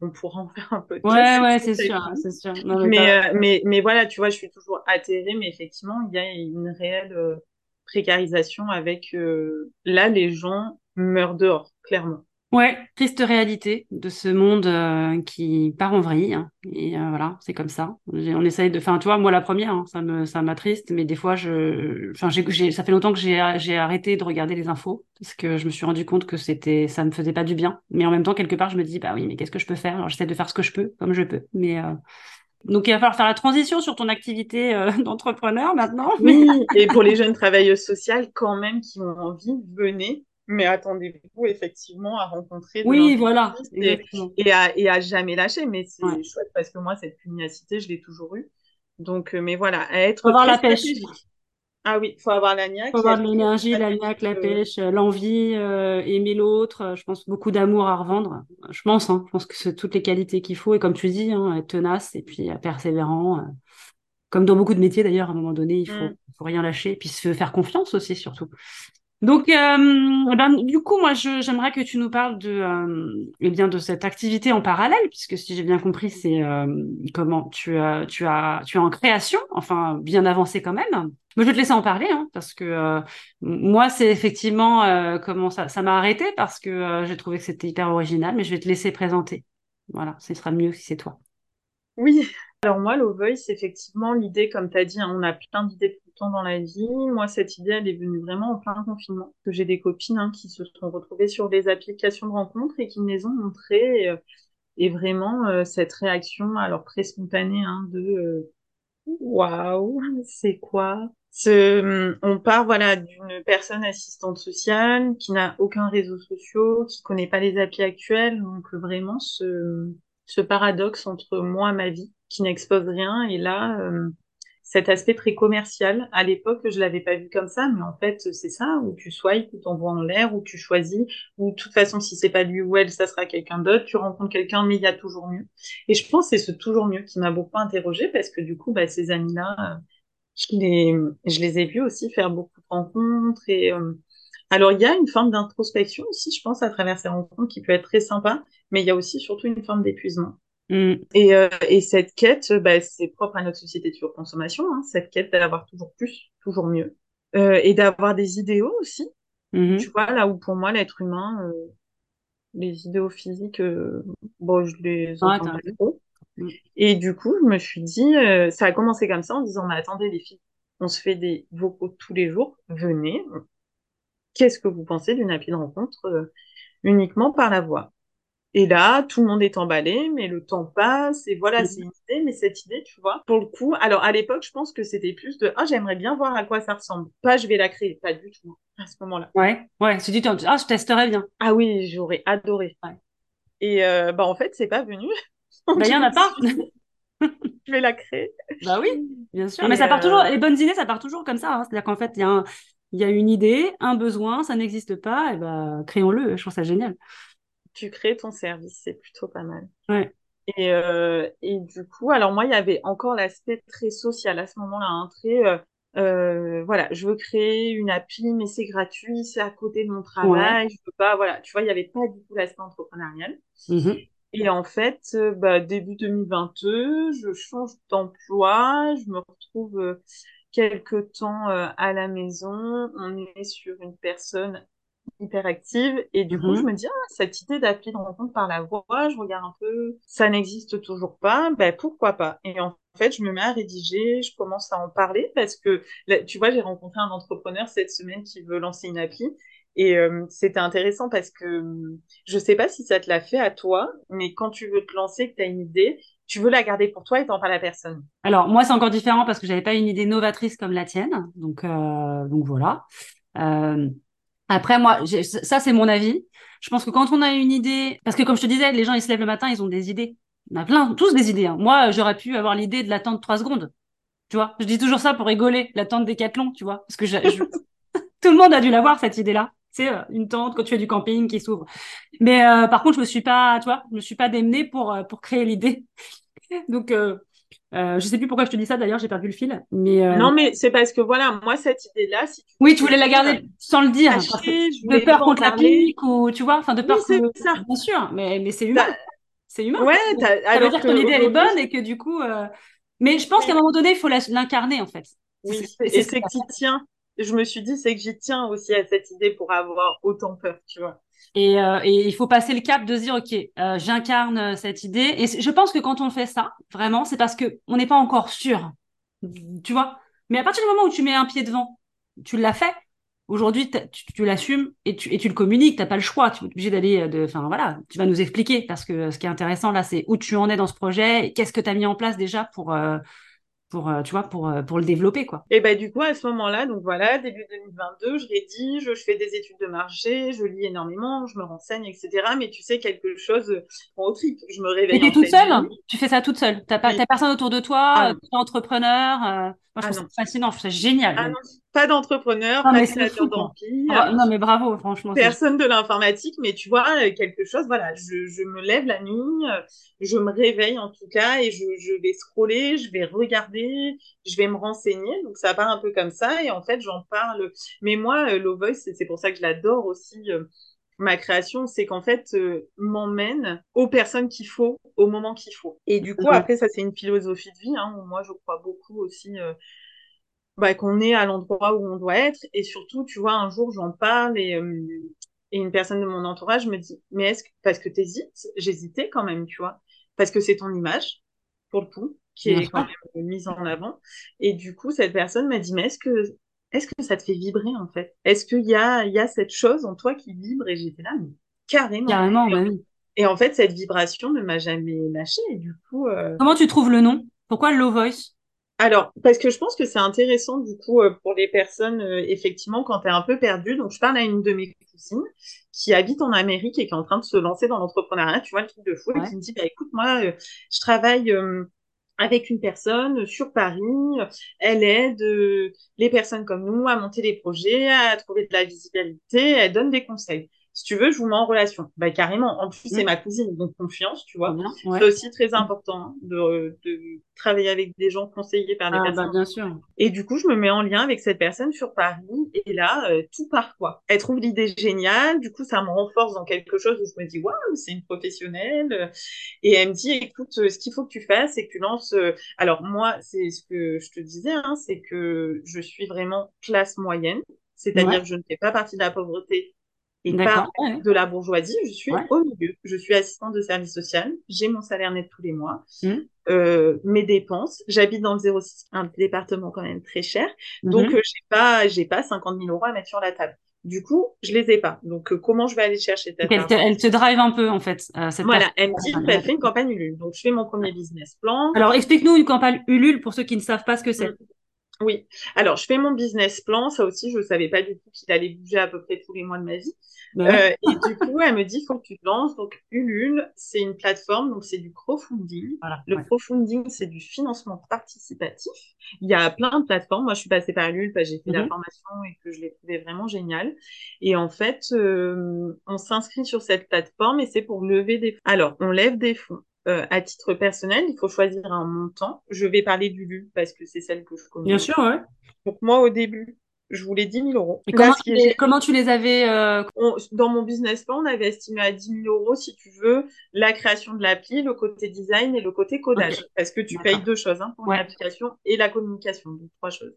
Speaker 2: On, pourra en faire un podcast.
Speaker 1: Ouais, ouais, c'est sûr, c'est sûr. Non, mais
Speaker 2: Mais, mais, mais voilà, tu vois, je suis toujours atterrée, mais effectivement, il y a une réelle précarisation avec... euh, là, les gens meurent dehors, clairement.
Speaker 1: Ouais, triste réalité de ce monde euh, qui part en vrille. hein. Et euh, voilà, c'est comme ça. On essaye de. Enfin, tu vois, moi la première, hein, ça me, ça m'attriste, mais des fois, je, enfin, ça fait longtemps que j'ai, j'ai arrêté de regarder les infos parce que je me suis rendu compte que c'était, ça me faisait pas du bien. Mais en même temps, quelque part, je me dis, bah oui, mais qu'est-ce que je peux faire? Alors, j'essaie de faire ce que je peux, comme je peux. Mais donc, il va falloir faire la transition sur ton activité euh, [laughs] d'entrepreneur maintenant.
Speaker 2: Oui, et pour les jeunes travailleuses sociales, quand même, qui ont envie, venez. Mais attendez-vous effectivement à rencontrer
Speaker 1: Oui, voilà,
Speaker 2: et, à, et à jamais lâcher. Mais c'est
Speaker 1: Ouais.
Speaker 2: chouette parce que moi, cette pugnacité, je l'ai toujours eue. Donc, euh, mais voilà, à être
Speaker 1: avoir la pêche.
Speaker 2: Ah oui, faut avoir la niaque.
Speaker 1: faut avoir de l'énergie, la niaque, la
Speaker 2: euh,
Speaker 1: pêche, euh, l'envie, euh, aimer l'autre. Je pense beaucoup d'amour à revendre. Je pense, hein, je pense que c'est toutes les qualités qu'il faut. Et comme tu dis, hein, être tenace et puis persévérant. euh, comme dans beaucoup de métiers d'ailleurs, à un moment donné, il faut,
Speaker 2: Mm.
Speaker 1: faut rien lâcher. Et puis se faire confiance aussi, surtout. Donc, euh, ben, du coup, moi, j'aimerais que tu nous parles de, euh, eh bien, de cette activité en parallèle, puisque si j'ai bien compris, c'est euh, comment tu as, tu as, tu es en création, enfin, bien avancé quand même. Mais je vais te laisser en parler, hein, parce que euh, moi, c'est effectivement euh, comment ça, ça m'a arrêté parce que euh, j'ai trouvé que c'était hyper original, mais je vais te laisser présenter. Voilà, ce sera mieux si c'est toi.
Speaker 2: Oui. Alors moi, Low Voice, effectivement, l'idée, comme tu as dit, hein, on a plein d'idées tout le temps dans la vie. Moi, cette idée, elle est venue vraiment en plein confinement. Que j'ai des copines hein, qui se sont retrouvées sur des applications de rencontres et qui me les ont montrées. Et, euh, et vraiment, euh, cette réaction, alors très spontanée, hein, de euh, waouh, c'est quoi? Ce, on part voilà d'une personne assistante sociale qui n'a aucun réseau social, qui connaît pas les applis actuelles, donc vraiment ce, ce paradoxe entre moi, ma vie, qui n'expose rien, et là, euh, cet aspect très commercial. À l'époque, je l'avais pas vu comme ça, mais en fait, c'est ça, où tu swipes, où t'envoies en l'air, où tu choisis, où de toute façon, si c'est pas lui ou elle, ça sera quelqu'un d'autre, tu rencontres quelqu'un, mais il y a toujours mieux. Et je pense c'est ce toujours mieux qui m'a beaucoup interrogée, parce que du coup, bah, ces amis-là, euh, je les, je les ai vus aussi faire beaucoup de rencontres et, euh, alors, il y a une forme d'introspection aussi, je pense, à travers ces rencontres qui peut être très sympa, mais il y a aussi surtout une forme d'épuisement.
Speaker 1: Mm.
Speaker 2: Et, euh, et cette quête, bah, c'est propre à notre société de surconsommation, hein, cette quête d'avoir toujours plus, toujours mieux, euh, et d'avoir des idéaux aussi.
Speaker 1: Mhm.
Speaker 2: Tu vois, là où pour moi, l'être humain, euh, les idéaux physiques, euh, bon, je les
Speaker 1: Ouais,
Speaker 2: entends pas trop.
Speaker 1: Mm.
Speaker 2: Et du coup, je me suis dit, euh, ça a commencé comme ça en disant, mais attendez les filles, on se fait des vocaux tous les jours, venez. Qu'est-ce que vous pensez d'une appli de rencontre euh, uniquement par la voix? Et là, tout le monde est emballé, mais le temps passe, et voilà, c'est une idée, mais cette idée, tu vois, pour le coup, alors à l'époque, je pense que c'était plus de, ah, j'aimerais bien voir à quoi ça ressemble. Pas, je vais la créer, pas du tout, à ce moment-là.
Speaker 1: Ouais, ouais, si tu t'en- ah, je testerais bien.
Speaker 2: Ah oui, j'aurais adoré.
Speaker 1: Ouais.
Speaker 2: Et euh, bah en fait, c'est pas venu. [laughs]
Speaker 1: Bah, il y en a pas.
Speaker 2: je vais la créer.
Speaker 1: Bah oui, bien sûr.
Speaker 2: Et,
Speaker 1: Mais ça part
Speaker 2: euh,
Speaker 1: toujours, les bonnes idées, ça part toujours comme ça. hein. C'est-à-dire qu'en fait, il y a un- il y a une idée, un besoin, ça n'existe pas, et ben créons-le. Je trouve ça génial.
Speaker 2: tu crées ton service, c'est plutôt pas mal.
Speaker 1: Ouais.
Speaker 2: Et, euh, et du coup, alors moi, il y avait encore l'aspect très social à ce moment-là, un très, euh, euh, voilà, je veux créer une appli, mais c'est gratuit, c'est à côté de mon travail, je peux pas, voilà, tu vois, il n'y avait pas du tout l'aspect entrepreneurial.
Speaker 1: Mhm.
Speaker 2: Et en fait, bah, début 2022, je change d'emploi, je me retrouve quelque temps euh, à la maison, on est sur une personne hyper active et du coup
Speaker 1: Mhm.
Speaker 2: je me dis ah, cette idée d'appli de rencontre par la voix je regarde un peu ça n'existe toujours pas ben pourquoi pas? Et en fait je me mets à rédiger je commence à en parler parce que là, tu vois j'ai rencontré un entrepreneur cette semaine qui veut lancer une appli et euh, c'était intéressant parce que je sais pas si ça te l'a fait à toi mais quand tu veux te lancer que tu as une idée tu veux la garder pour toi et t'en parles à personne
Speaker 1: Alors moi, c'est encore différent parce que j'avais pas une idée novatrice comme la tienne. Donc, euh, donc voilà. Euh, après, moi, ça, c'est mon avis. Je pense que quand on a une idée, parce que comme je te disais, les gens, ils se lèvent le matin, ils ont des idées. On a plein, tous des idées. Hein. Moi, j'aurais pu avoir l'idée de l'attente 3 secondes. Tu vois, je dis toujours ça pour rigoler, l'attente décathlon, tu vois, parce que je... [laughs] tout le monde a dû l'avoir cette idée-là. C'est euh, une tente quand tu fais du camping qui s'ouvre. Mais euh, par contre, je me suis pas, tu vois, je me suis pas démenée pour euh, pour créer l'idée. [laughs] Donc euh, euh, je sais plus pourquoi je te dis ça d'ailleurs, j'ai perdu le fil. Mais euh,
Speaker 2: non, mais c'est parce que voilà, moi cette idée-là, si
Speaker 1: tu oui, tu voulais la garder sans le dire, de peur contre la pique ou tu vois, enfin de peur.
Speaker 2: Oui, c'est ça.
Speaker 1: Bien sûr, mais mais c'est humain. C'est humain.
Speaker 2: Ouais,
Speaker 1: ça veut dire que ton idée elle est bonne et que du coup. Mais je pense qu'à un moment donné, il faut l'incarner en fait.
Speaker 2: Oui, et c'est que tu tiens. Je me suis dit, c'est que j'y tiens aussi à cette idée pour avoir autant peur, tu vois.
Speaker 1: Et, euh, il faut passer le cap de se dire, OK, euh, j'incarne euh, cette idée. Et je pense que quand on fait ça, vraiment, c'est parce que on n'est pas encore sûr. Tu vois? Mais à partir du moment où tu mets un pied devant, tu l'as fait. Aujourd'hui, tu, l'assumes et tu, tu le communiques. T'as pas le choix. Tu es obligé d'aller enfin voilà, tu vas nous expliquer parce que ce qui est intéressant là, c'est où tu en es dans ce projet, qu'est-ce que tu as mis en place déjà pour pour euh, tu vois pour euh, pour le développer quoi.
Speaker 2: Et ben du coup à ce moment-là donc voilà début 2022 je rédige je fais des études de marché je lis énormément je me renseigne etc mais tu sais quelque chose prend au trip je me réveille.
Speaker 1: Et t'es toute seule tu fais ça toute seule t'as pas t'as personne autour de toi ah, entrepreneur euh... moi je ah, trouve ça fascinant je trouve ça génial.
Speaker 2: Ah, non pas d'entrepreneur, pas de créateur d'empire.
Speaker 1: Ah, non, mais bravo, franchement.
Speaker 2: Personne de l'informatique, mais tu vois, euh, quelque chose, voilà, je, je, me lève la nuit, euh, je me réveille en tout cas, et je, je, vais scroller, je vais regarder, je vais me renseigner. Donc, ça part un peu comme ça, et en fait, j'en parle. Mais moi, euh, Low Voice, c'est pour ça que je l'adore aussi. ma création, c'est qu'en fait, m'emmène aux personnes qu'il faut, au moment qu'il faut. Et du coup, après, ça, c'est une philosophie de vie. Hein, où moi, je crois beaucoup aussi bah, qu'on est à l'endroit où on doit être. Et surtout, tu vois, un jour, j'en parle et, euh, et une personne de mon entourage me dit, mais est-ce que, parce que t'hésites, j'hésitais quand même, tu vois, parce que c'est ton image, pour le coup, qui est quand même mise en avant. Et du coup, cette personne m'a dit, mais est-ce que, est-ce que ça te fait vibrer, en fait? Est-ce qu'il y a, il y a cette chose en toi qui vibre? Et j'étais là, mais carrément.
Speaker 1: Carrément, bah oui.
Speaker 2: Et en fait, cette vibration ne m'a jamais lâchée. Et du coup, euh...
Speaker 1: Comment tu trouves le nom? Pourquoi Low Voice?
Speaker 2: Alors, parce que je pense que c'est intéressant du coup euh, pour les personnes, euh, effectivement, quand tu es un peu perdu. Donc, je parle à une de mes cousines qui habite en Amérique et qui est en train de se lancer dans l'entrepreneuriat, tu vois, le truc de fou, et qui me dit, bah, écoute, moi, euh, je travaille avec une personne sur Paris, elle aide les personnes comme nous à monter des projets, à trouver de la visibilité, elle donne des conseils si tu veux, je vous mets en relation. Bah, carrément. En plus, c'est mm. ma cousine, donc confiance, tu vois. C'est aussi très important hein, de, de, travailler avec des gens conseillés par des
Speaker 1: ah,
Speaker 2: personnes.
Speaker 1: Bah, bien sûr.
Speaker 2: Et du coup, je me mets en lien avec cette personne sur Paris. Et là, euh, tout part, quoi. Elle trouve l'idée géniale. Du coup, ça me renforce dans quelque chose où je me dis, waouh, c'est une professionnelle. Et elle me dit, écoute, euh, ce qu'il faut que tu fasses, c'est que tu lances. Euh, alors, moi, c'est ce que je te disais, hein, c'est que je suis vraiment classe moyenne. C'est-à-dire que je ne fais pas partie de la pauvreté et pas de la bourgeoisie. Je suis au milieu. Je suis assistante de service social. J'ai mon salaire net tous les mois. Mmh. Euh, mes dépenses. J'habite dans le 06, un département quand même très cher. Mmh. Donc, euh, j'ai pas, j'ai pas 50 000 euros à mettre sur la table. Du coup, je les ai pas. Donc, euh, comment je vais aller chercher
Speaker 1: cette elle te, elle te drive un peu, en fait.
Speaker 2: Cette voilà, elle me dit, bah, fais une campagne Ulule. Donc, je fais mon premier business plan.
Speaker 1: Alors, explique-nous une campagne Ulule pour ceux qui ne savent pas ce que c'est. Mmh.
Speaker 2: Oui, alors je fais mon business plan, ça aussi je ne savais pas du tout qu'il allait bouger à peu près tous les mois de ma vie. Euh, et du coup, elle me dit, faut que tu te lances. Donc, Ulule, c'est une plateforme, donc c'est du crowdfunding. le crowdfunding, c'est du financement participatif. Il y a plein de plateformes. Moi, je suis passée par Ulule parce que j'ai fait la mhm. formation et que je l'ai trouvé vraiment génial. Et en fait, euh, on s'inscrit sur cette plateforme et c'est pour lever des fonds. Alors, on lève des fonds. Euh, à titre personnel, il faut choisir un montant. Je vais parler d'Ulule parce que c'est celle que je connais.
Speaker 1: Bien sûr, ouais.
Speaker 2: Donc moi, au début, je voulais 10 000 euros.
Speaker 1: Et comment, tu les, comment, tu les, avais euh...
Speaker 2: Dans mon business plan, on avait estimé à 10 000 euros, si tu veux, la création de l'appli, le côté design et le côté codage. Parce que tu payes deux choses hein, pour l'application et la communication, donc trois choses.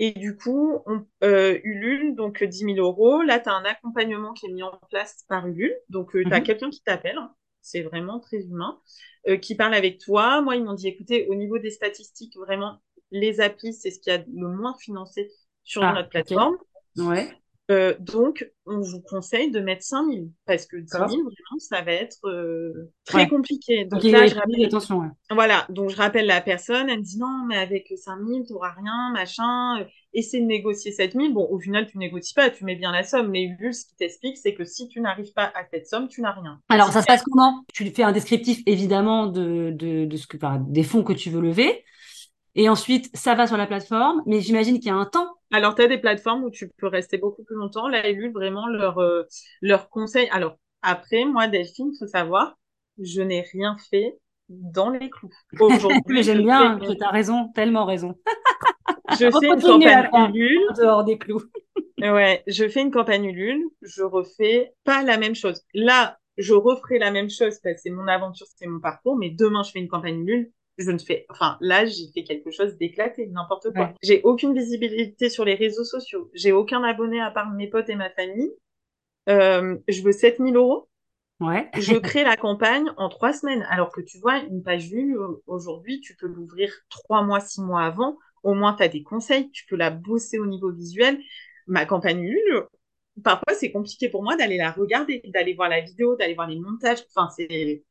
Speaker 2: Et du coup, on, euh, Ulule, donc 10 000 euros. Là, tu as un accompagnement qui est mis en place par Ulule. Donc, euh, tu as mhm. quelqu'un qui t'appelle. Hein. C'est vraiment très humain. Euh, qui parle avec toi. Moi, ils m'ont dit, écoutez, au niveau des statistiques, vraiment, les applis, c'est ce qui a le moins financé sur ah, notre plateforme.
Speaker 1: Ouais.
Speaker 2: Euh, donc, on vous conseille de mettre 5000 parce que 10 000, vraiment, ça va être euh, très compliqué. Donc là, je rappelle... attention. Voilà, donc je rappelle la personne, elle me dit non, mais avec 5000, tu n'auras rien, machin. Euh, essaie de négocier 7000. Bon, au final, tu négocies pas, tu mets bien la somme. Mais Ulule, ce qui t'explique, c'est que si tu n'arrives pas à cette somme, tu n'as rien.
Speaker 1: Alors, ça se passe comment? Tu fais un descriptif, évidemment, de, de, de ce que, des fonds que tu veux lever. Et ensuite, ça va sur la plateforme, mais j'imagine qu'il y a un temps.
Speaker 2: Alors, tu as des plateformes où tu peux rester beaucoup plus longtemps. Là, lu vraiment leur, euh, leur conseil. Alors, après, moi, Delphine, il faut savoir, je n'ai rien fait dans les clous. [laughs]
Speaker 1: Aujourd'hui, j'aime bien, tu as raison, tellement raison. [laughs]
Speaker 2: je fais une campagne Ulule.
Speaker 1: Dehors des clous. [laughs]
Speaker 2: ouais, je fais une campagne Ulule, je refais pas la même chose. Là, je referai la même chose parce que c'est mon aventure, c'est mon parcours, mais demain, je fais une campagne Ulule je ne fais, enfin, là, j'ai fait quelque chose d'éclaté, n'importe quoi. J'ai aucune visibilité sur les réseaux sociaux. J'ai aucun abonné à part mes potes et ma famille. Euh, je veux 7000 euros.
Speaker 1: Ouais.
Speaker 2: je [laughs] crée la campagne en trois semaines. Alors que tu vois, une page vue, aujourd'hui, tu peux l'ouvrir trois mois, six mois avant. Au moins, tu as des conseils. Tu peux la bosser au niveau visuel. Ma campagne nulle, parfois c'est compliqué pour moi d'aller la regarder, d'aller voir la vidéo, d'aller voir les montages. Enfin, c'est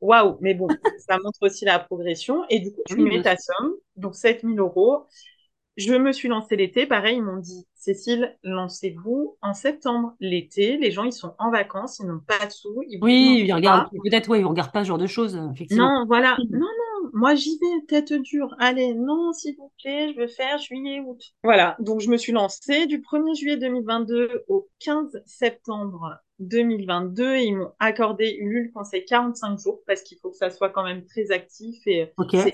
Speaker 2: waouh. Mais bon, [laughs] ça montre aussi la progression. Et du coup, tu mets ta somme, donc 7000 euros. Je me suis lancée l'été. Pareil, ils m'ont dit, Cécile, lancez-vous en septembre. L'été, les gens, ils sont en vacances, ils n'ont pas de sous.
Speaker 1: oui, ils regardent, peut-être, ouais, ils regardent pas ce genre de choses, effectivement.
Speaker 2: Non, voilà. Non, non, moi j'y vais, tête dure. Allez, non, s'il vous plaît, je veux faire juillet, août. Voilà, donc je me suis lancée du 1er juillet 2022 au 15 septembre 2022 ils m'ont accordé Ulule conseil 45 jours parce qu'il faut que ça soit quand même très actif et
Speaker 1: okay.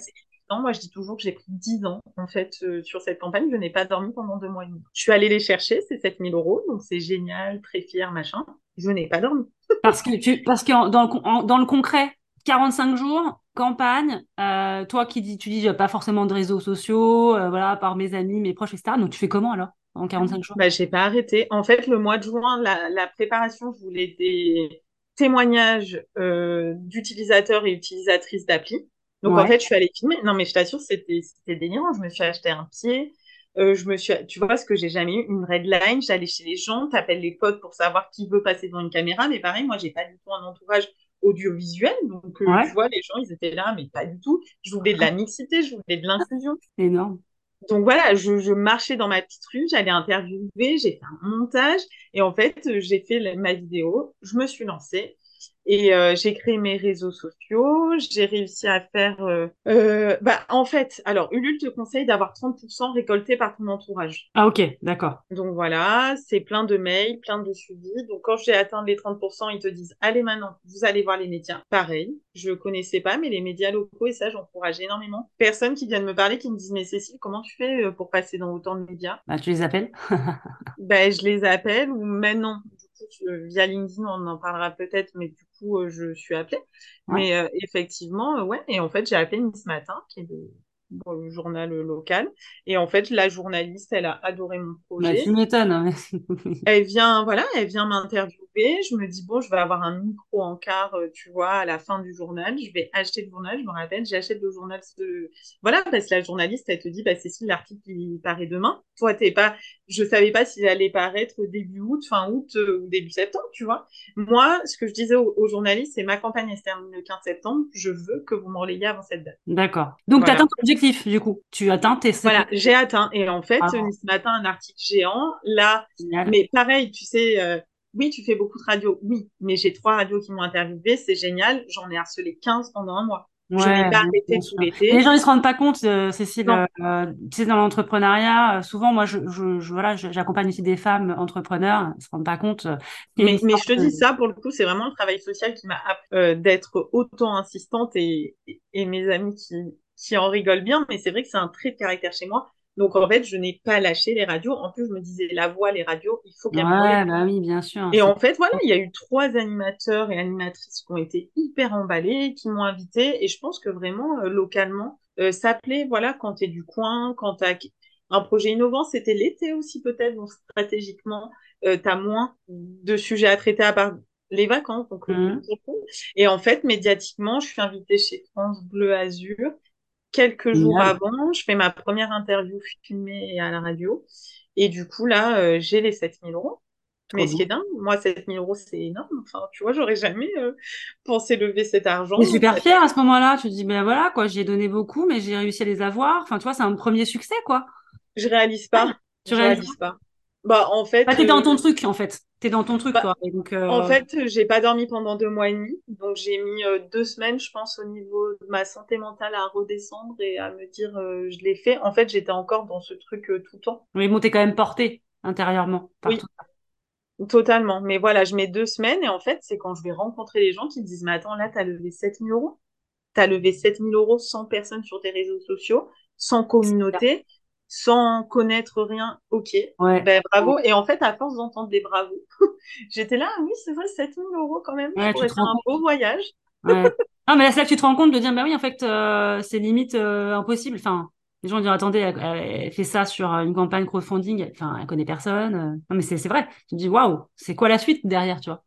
Speaker 2: Moi, je dis toujours que j'ai pris 10 ans, en fait, euh, sur cette campagne. Je n'ai pas dormi pendant deux mois et demi. Je suis allée les chercher, c'est 7000 euros, donc c'est génial, très fier, machin. Je n'ai pas dormi.
Speaker 1: parce que tu, parce que dans, le, dans le concret, 45 jours, campagne, euh, toi qui dis, tu dis, pas forcément de réseaux sociaux, euh, voilà, par mes amis, mes proches, etc. Donc, tu fais comment alors en 45 jours?
Speaker 2: Bah, J'ai pas arrêté. En fait, le mois de juin, la, préparation, je voulais des témoignages euh, d'utilisateurs et utilisatrices d'appli. Donc, en fait, je suis allée filmer. Non, mais je t'assure, c'était délirant. Je me suis acheté un pied. je me suis, tu vois, ce que j'ai jamais eu, une red line. J'allais chez les gens, t'appelles les potes pour savoir qui veut passer dans une caméra. Mais pareil, moi, j'ai pas du tout un entourage audiovisuel. Donc, euh, tu vois, les gens, ils étaient là, mais pas du tout. Je voulais de la mixité, je voulais de l'inclusion.
Speaker 1: Énorme.
Speaker 2: Donc voilà, je, je, marchais dans ma petite rue, j'allais interviewer, j'ai fait un montage et en fait, j'ai fait ma vidéo, je me suis lancée et euh, j'ai créé mes réseaux sociaux, j'ai réussi à faire... Euh, euh, bah, en fait, alors Ulule te conseille d'avoir 30% récolté par ton entourage.
Speaker 1: Ah ok, d'accord.
Speaker 2: Donc voilà, c'est plein de mails, plein de suivis. Donc quand j'ai atteint les 30%, ils te disent, allez maintenant, vous allez voir les médias. Pareil, je connaissais pas, mais les médias locaux, et ça, j'encourage énormément. Personnes qui viennent me parler, qui me disent, mais Cécile, comment tu fais pour passer dans autant de médias?
Speaker 1: Bah tu les appelles [laughs]
Speaker 2: Bah je les appelle, ou maintenant, via LinkedIn, on en parlera peut-être, mais du coup, euh, je suis appelée. Mais euh, effectivement, euh, ouais. Et en fait, j'ai appelé ce matin, qui est le, le, journal local. Et en fait, la journaliste, elle a adoré mon bah, projet.
Speaker 1: tu m'étonnes. Hein. [laughs]
Speaker 2: elle vient, voilà, elle vient m'interviewer. Je me dis, bon, je vais avoir un micro en quart, tu vois, à la fin du journal. Je vais acheter le journal. Je me rappelle, j'achète le journal. De... Voilà, parce que la journaliste, elle te dit, bah, Cécile, l'article, il paraît demain. Toi, t'es pas, je savais pas s'il allait paraître début août, fin août ou début septembre, tu vois. Moi, ce que je disais aux, journalistes, c'est ma campagne, elle se termine le 15 septembre. Je veux que vous me relayiez avant cette date.
Speaker 1: D'accord. Donc, tu atteins ton objectif, du coup. Tu atteins tes.
Speaker 2: Voilà, j'ai atteint. Et en fait, ah. ce matin, un article géant. Là, mais pareil, tu sais, euh, oui, tu fais beaucoup de radio. Oui, mais j'ai trois radios qui m'ont interviewé. C'est génial. J'en ai harcelé 15 pendant un mois. je n'ai pas arrêté tout l'été.
Speaker 1: Les gens, ils se rendent pas compte, euh, Cécile. Euh, tu sais, dans l'entrepreneuriat, euh, souvent, moi, je, je, je voilà, j'accompagne aussi des femmes entrepreneurs. Ils se rendent pas compte.
Speaker 2: mais, mais je te dis ça, pour le coup, c'est vraiment le travail social qui m'a appris d'être autant insistante et, et mes amis qui, qui en rigolent bien. Mais c'est vrai que c'est un trait de caractère chez moi. Donc en fait, je n'ai pas lâché les radios. En plus, je me disais la voix, les radios, il faut bien.
Speaker 1: Ouais, bah oui, bien sûr.
Speaker 2: Et en fait, voilà, il y a eu trois animateurs et animatrices qui ont été hyper emballés, qui m'ont invité. Et je pense que vraiment, euh, localement, euh, ça plaît, voilà, quand tu es du coin, quand tu as un projet innovant, c'était l'été aussi peut-être, donc stratégiquement, euh, tu as moins de sujets à traiter à part les vacances. Donc, mmh. Et en fait, médiatiquement, je suis invitée chez France Bleu Azur quelques jours avant, je fais ma première interview filmée à la radio. Et du coup, là, j'ai les 7000 euros. Mais ce qui est dingue, moi, 7000 euros, c'est énorme. Enfin, tu vois, j'aurais jamais pensé lever cet argent.
Speaker 1: T'es super fière à ce moment-là. Tu te dis, ben voilà, quoi, j'ai donné beaucoup, mais j'ai réussi à les avoir. Enfin, tu vois, c'est un premier succès, quoi.
Speaker 2: Je réalise pas.
Speaker 1: tu réalises pas.
Speaker 2: Bah, en fait.
Speaker 1: Bah, t'es dans ton truc, en fait. T'es dans ton truc, bah,
Speaker 2: Donc, euh, En fait, j'ai pas dormi pendant deux mois et demi. Donc, j'ai mis euh, deux semaines, je pense, au niveau de ma santé mentale à redescendre et à me dire, euh, je l'ai fait. En fait, j'étais encore dans ce truc tout le temps.
Speaker 1: Mais bon, t'es quand même portée intérieurement.
Speaker 2: oui. Totalement. Mais voilà, je mets deux semaines et en fait, c'est quand je vais rencontrer les gens qui me disent, mais attends, là, t'as levé 7000 euros. T'as levé 7000 euros sans personne sur tes réseaux sociaux, sans communauté sans connaître rien, ok, ben bravo. Et en fait, à force d'entendre des bravos, [laughs] j'étais là, oui, c'est vrai, 7000 euros quand même, ouais, pourrais faire un beau voyage.
Speaker 1: Ouais. [laughs] Non, mais là, c'est là que tu te rends compte de dire, bah oui, en fait, euh, c'est limite euh, impossible. Enfin, les gens disent, attendez, elle, fait ça sur une campagne crowdfunding, enfin, elle connaît personne. Euh. Non, mais c'est vrai. Tu te dis, waouh, c'est quoi la suite derrière, tu vois?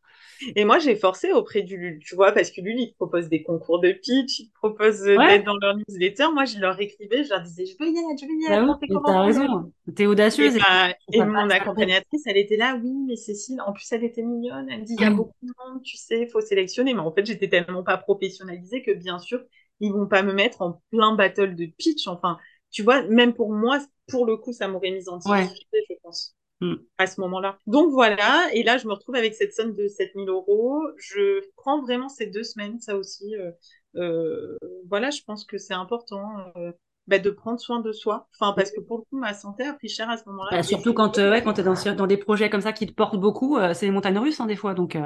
Speaker 2: Et moi, j'ai forcé auprès du LUL, tu vois, parce que LUL, il propose des concours de pitch, il propose d'être dans leur newsletter. Moi, je leur écrivais, je leur disais, je veux y aller, je veux y aller.
Speaker 1: Bah t'as raison, t'es audacieuse.
Speaker 2: Et, bah, mon accompagnatrice, elle était là, oui, mais Cécile, en plus, elle était mignonne. Elle me dit, il y a beaucoup de monde, tu sais, il faut sélectionner. Mais en fait, j'étais tellement pas professionnalisée que bien sûr, ils vont pas me mettre en plein battle de pitch. Enfin, tu vois, même pour moi, pour le coup, ça m'aurait mise en difficulté, je pense. Mm. à ce moment-là. Donc voilà, et là je me retrouve avec cette somme de 7000 euros. Je prends vraiment ces deux semaines, ça aussi. Euh, euh, voilà, je pense que c'est important euh, bah, de prendre soin de soi. Enfin, parce que pour le coup, ma santé a pris cher à ce moment-là.
Speaker 1: Bah, surtout quand, ouais, quand tu es dans, dans, des projets comme ça qui te portent beaucoup, c'est les montagnes russes hein, des fois. Donc,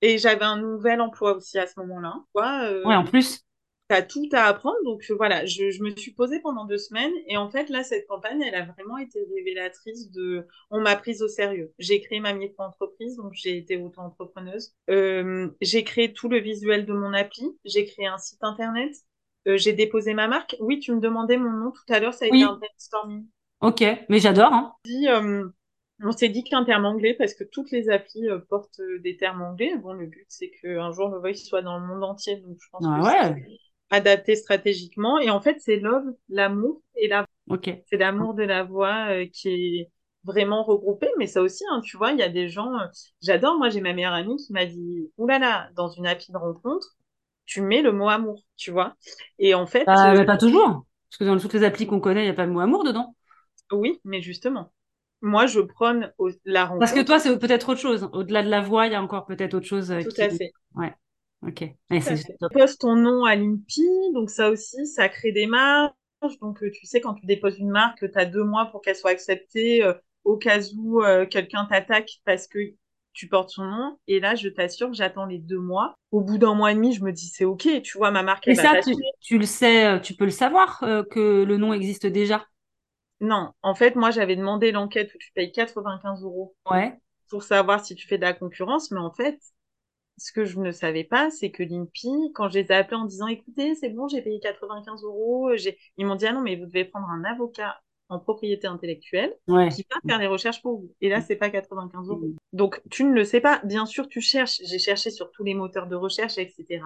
Speaker 2: Et j'avais un nouvel emploi aussi à ce moment-là.
Speaker 1: ouais, en plus
Speaker 2: tu as tout à apprendre. Donc euh, voilà, je, me suis posée pendant deux semaines et en fait là, cette campagne, elle a vraiment été révélatrice de... On m'a prise au sérieux. J'ai créé ma micro-entreprise, donc j'ai été auto-entrepreneuse. Euh, j'ai créé tout le visuel de mon appli. J'ai créé un site internet. Euh, j'ai déposé ma marque. Oui, tu me demandais mon nom tout à l'heure, ça a été un brainstorming.
Speaker 1: Ok, mais j'adore. Hein.
Speaker 2: on s'est dit qu'un terme anglais parce que toutes les applis portent des termes anglais. Bon, le but c'est qu'un jour le voice soit dans le monde entier, donc je pense
Speaker 1: ah
Speaker 2: que ouais adapté stratégiquement. Et en fait, c'est love, l'amour et la
Speaker 1: Ok.
Speaker 2: C'est l'amour de la voix euh, qui est vraiment regroupé. Mais ça aussi, hein, tu vois, il y a des gens. Euh, j'adore. Moi, j'ai ma meilleure amie qui m'a dit oulala, dans une appli de rencontre, tu mets le mot amour, tu vois. Et en fait.
Speaker 1: Bah, euh, pas toujours. Parce que dans toutes les applis qu'on connaît, il n'y a pas le mot amour dedans.
Speaker 2: Oui, mais justement. Moi, je prône la rencontre.
Speaker 1: Parce que toi, c'est peut-être autre chose. Au-delà de la voix, il y a encore peut-être autre chose.
Speaker 2: Tout à fait.
Speaker 1: Ouais. Ok.
Speaker 2: tu poses ton nom à l'INPI, donc ça aussi, ça crée des marges. Donc, euh, tu sais, quand tu déposes une marque, tu as deux mois pour qu'elle soit acceptée euh, au cas où euh, quelqu'un t'attaque parce que tu portes son nom. Et là, je t'assure, j'attends les deux mois. Au bout d'un mois et demi, je me dis, c'est OK, tu vois, ma marque,
Speaker 1: elle Et ça, tu, le sais, tu peux le savoir que le nom existe déjà
Speaker 2: Non, en fait, moi, j'avais demandé l'enquête où tu payes 95 euros
Speaker 1: ouais.
Speaker 2: pour savoir si tu fais de la concurrence, mais en fait, ce que je ne savais pas, c'est que l'INPI, quand je les ai appelés en disant, écoutez, c'est bon, j'ai payé 95 euros, ils m'ont dit, ah non, mais vous devez prendre un avocat en propriété intellectuelle qui va faire les recherches pour vous. Et là, c'est pas 95 euros. Donc, tu ne le sais pas. Bien sûr, tu cherches. J'ai cherché sur tous les moteurs de recherche, etc.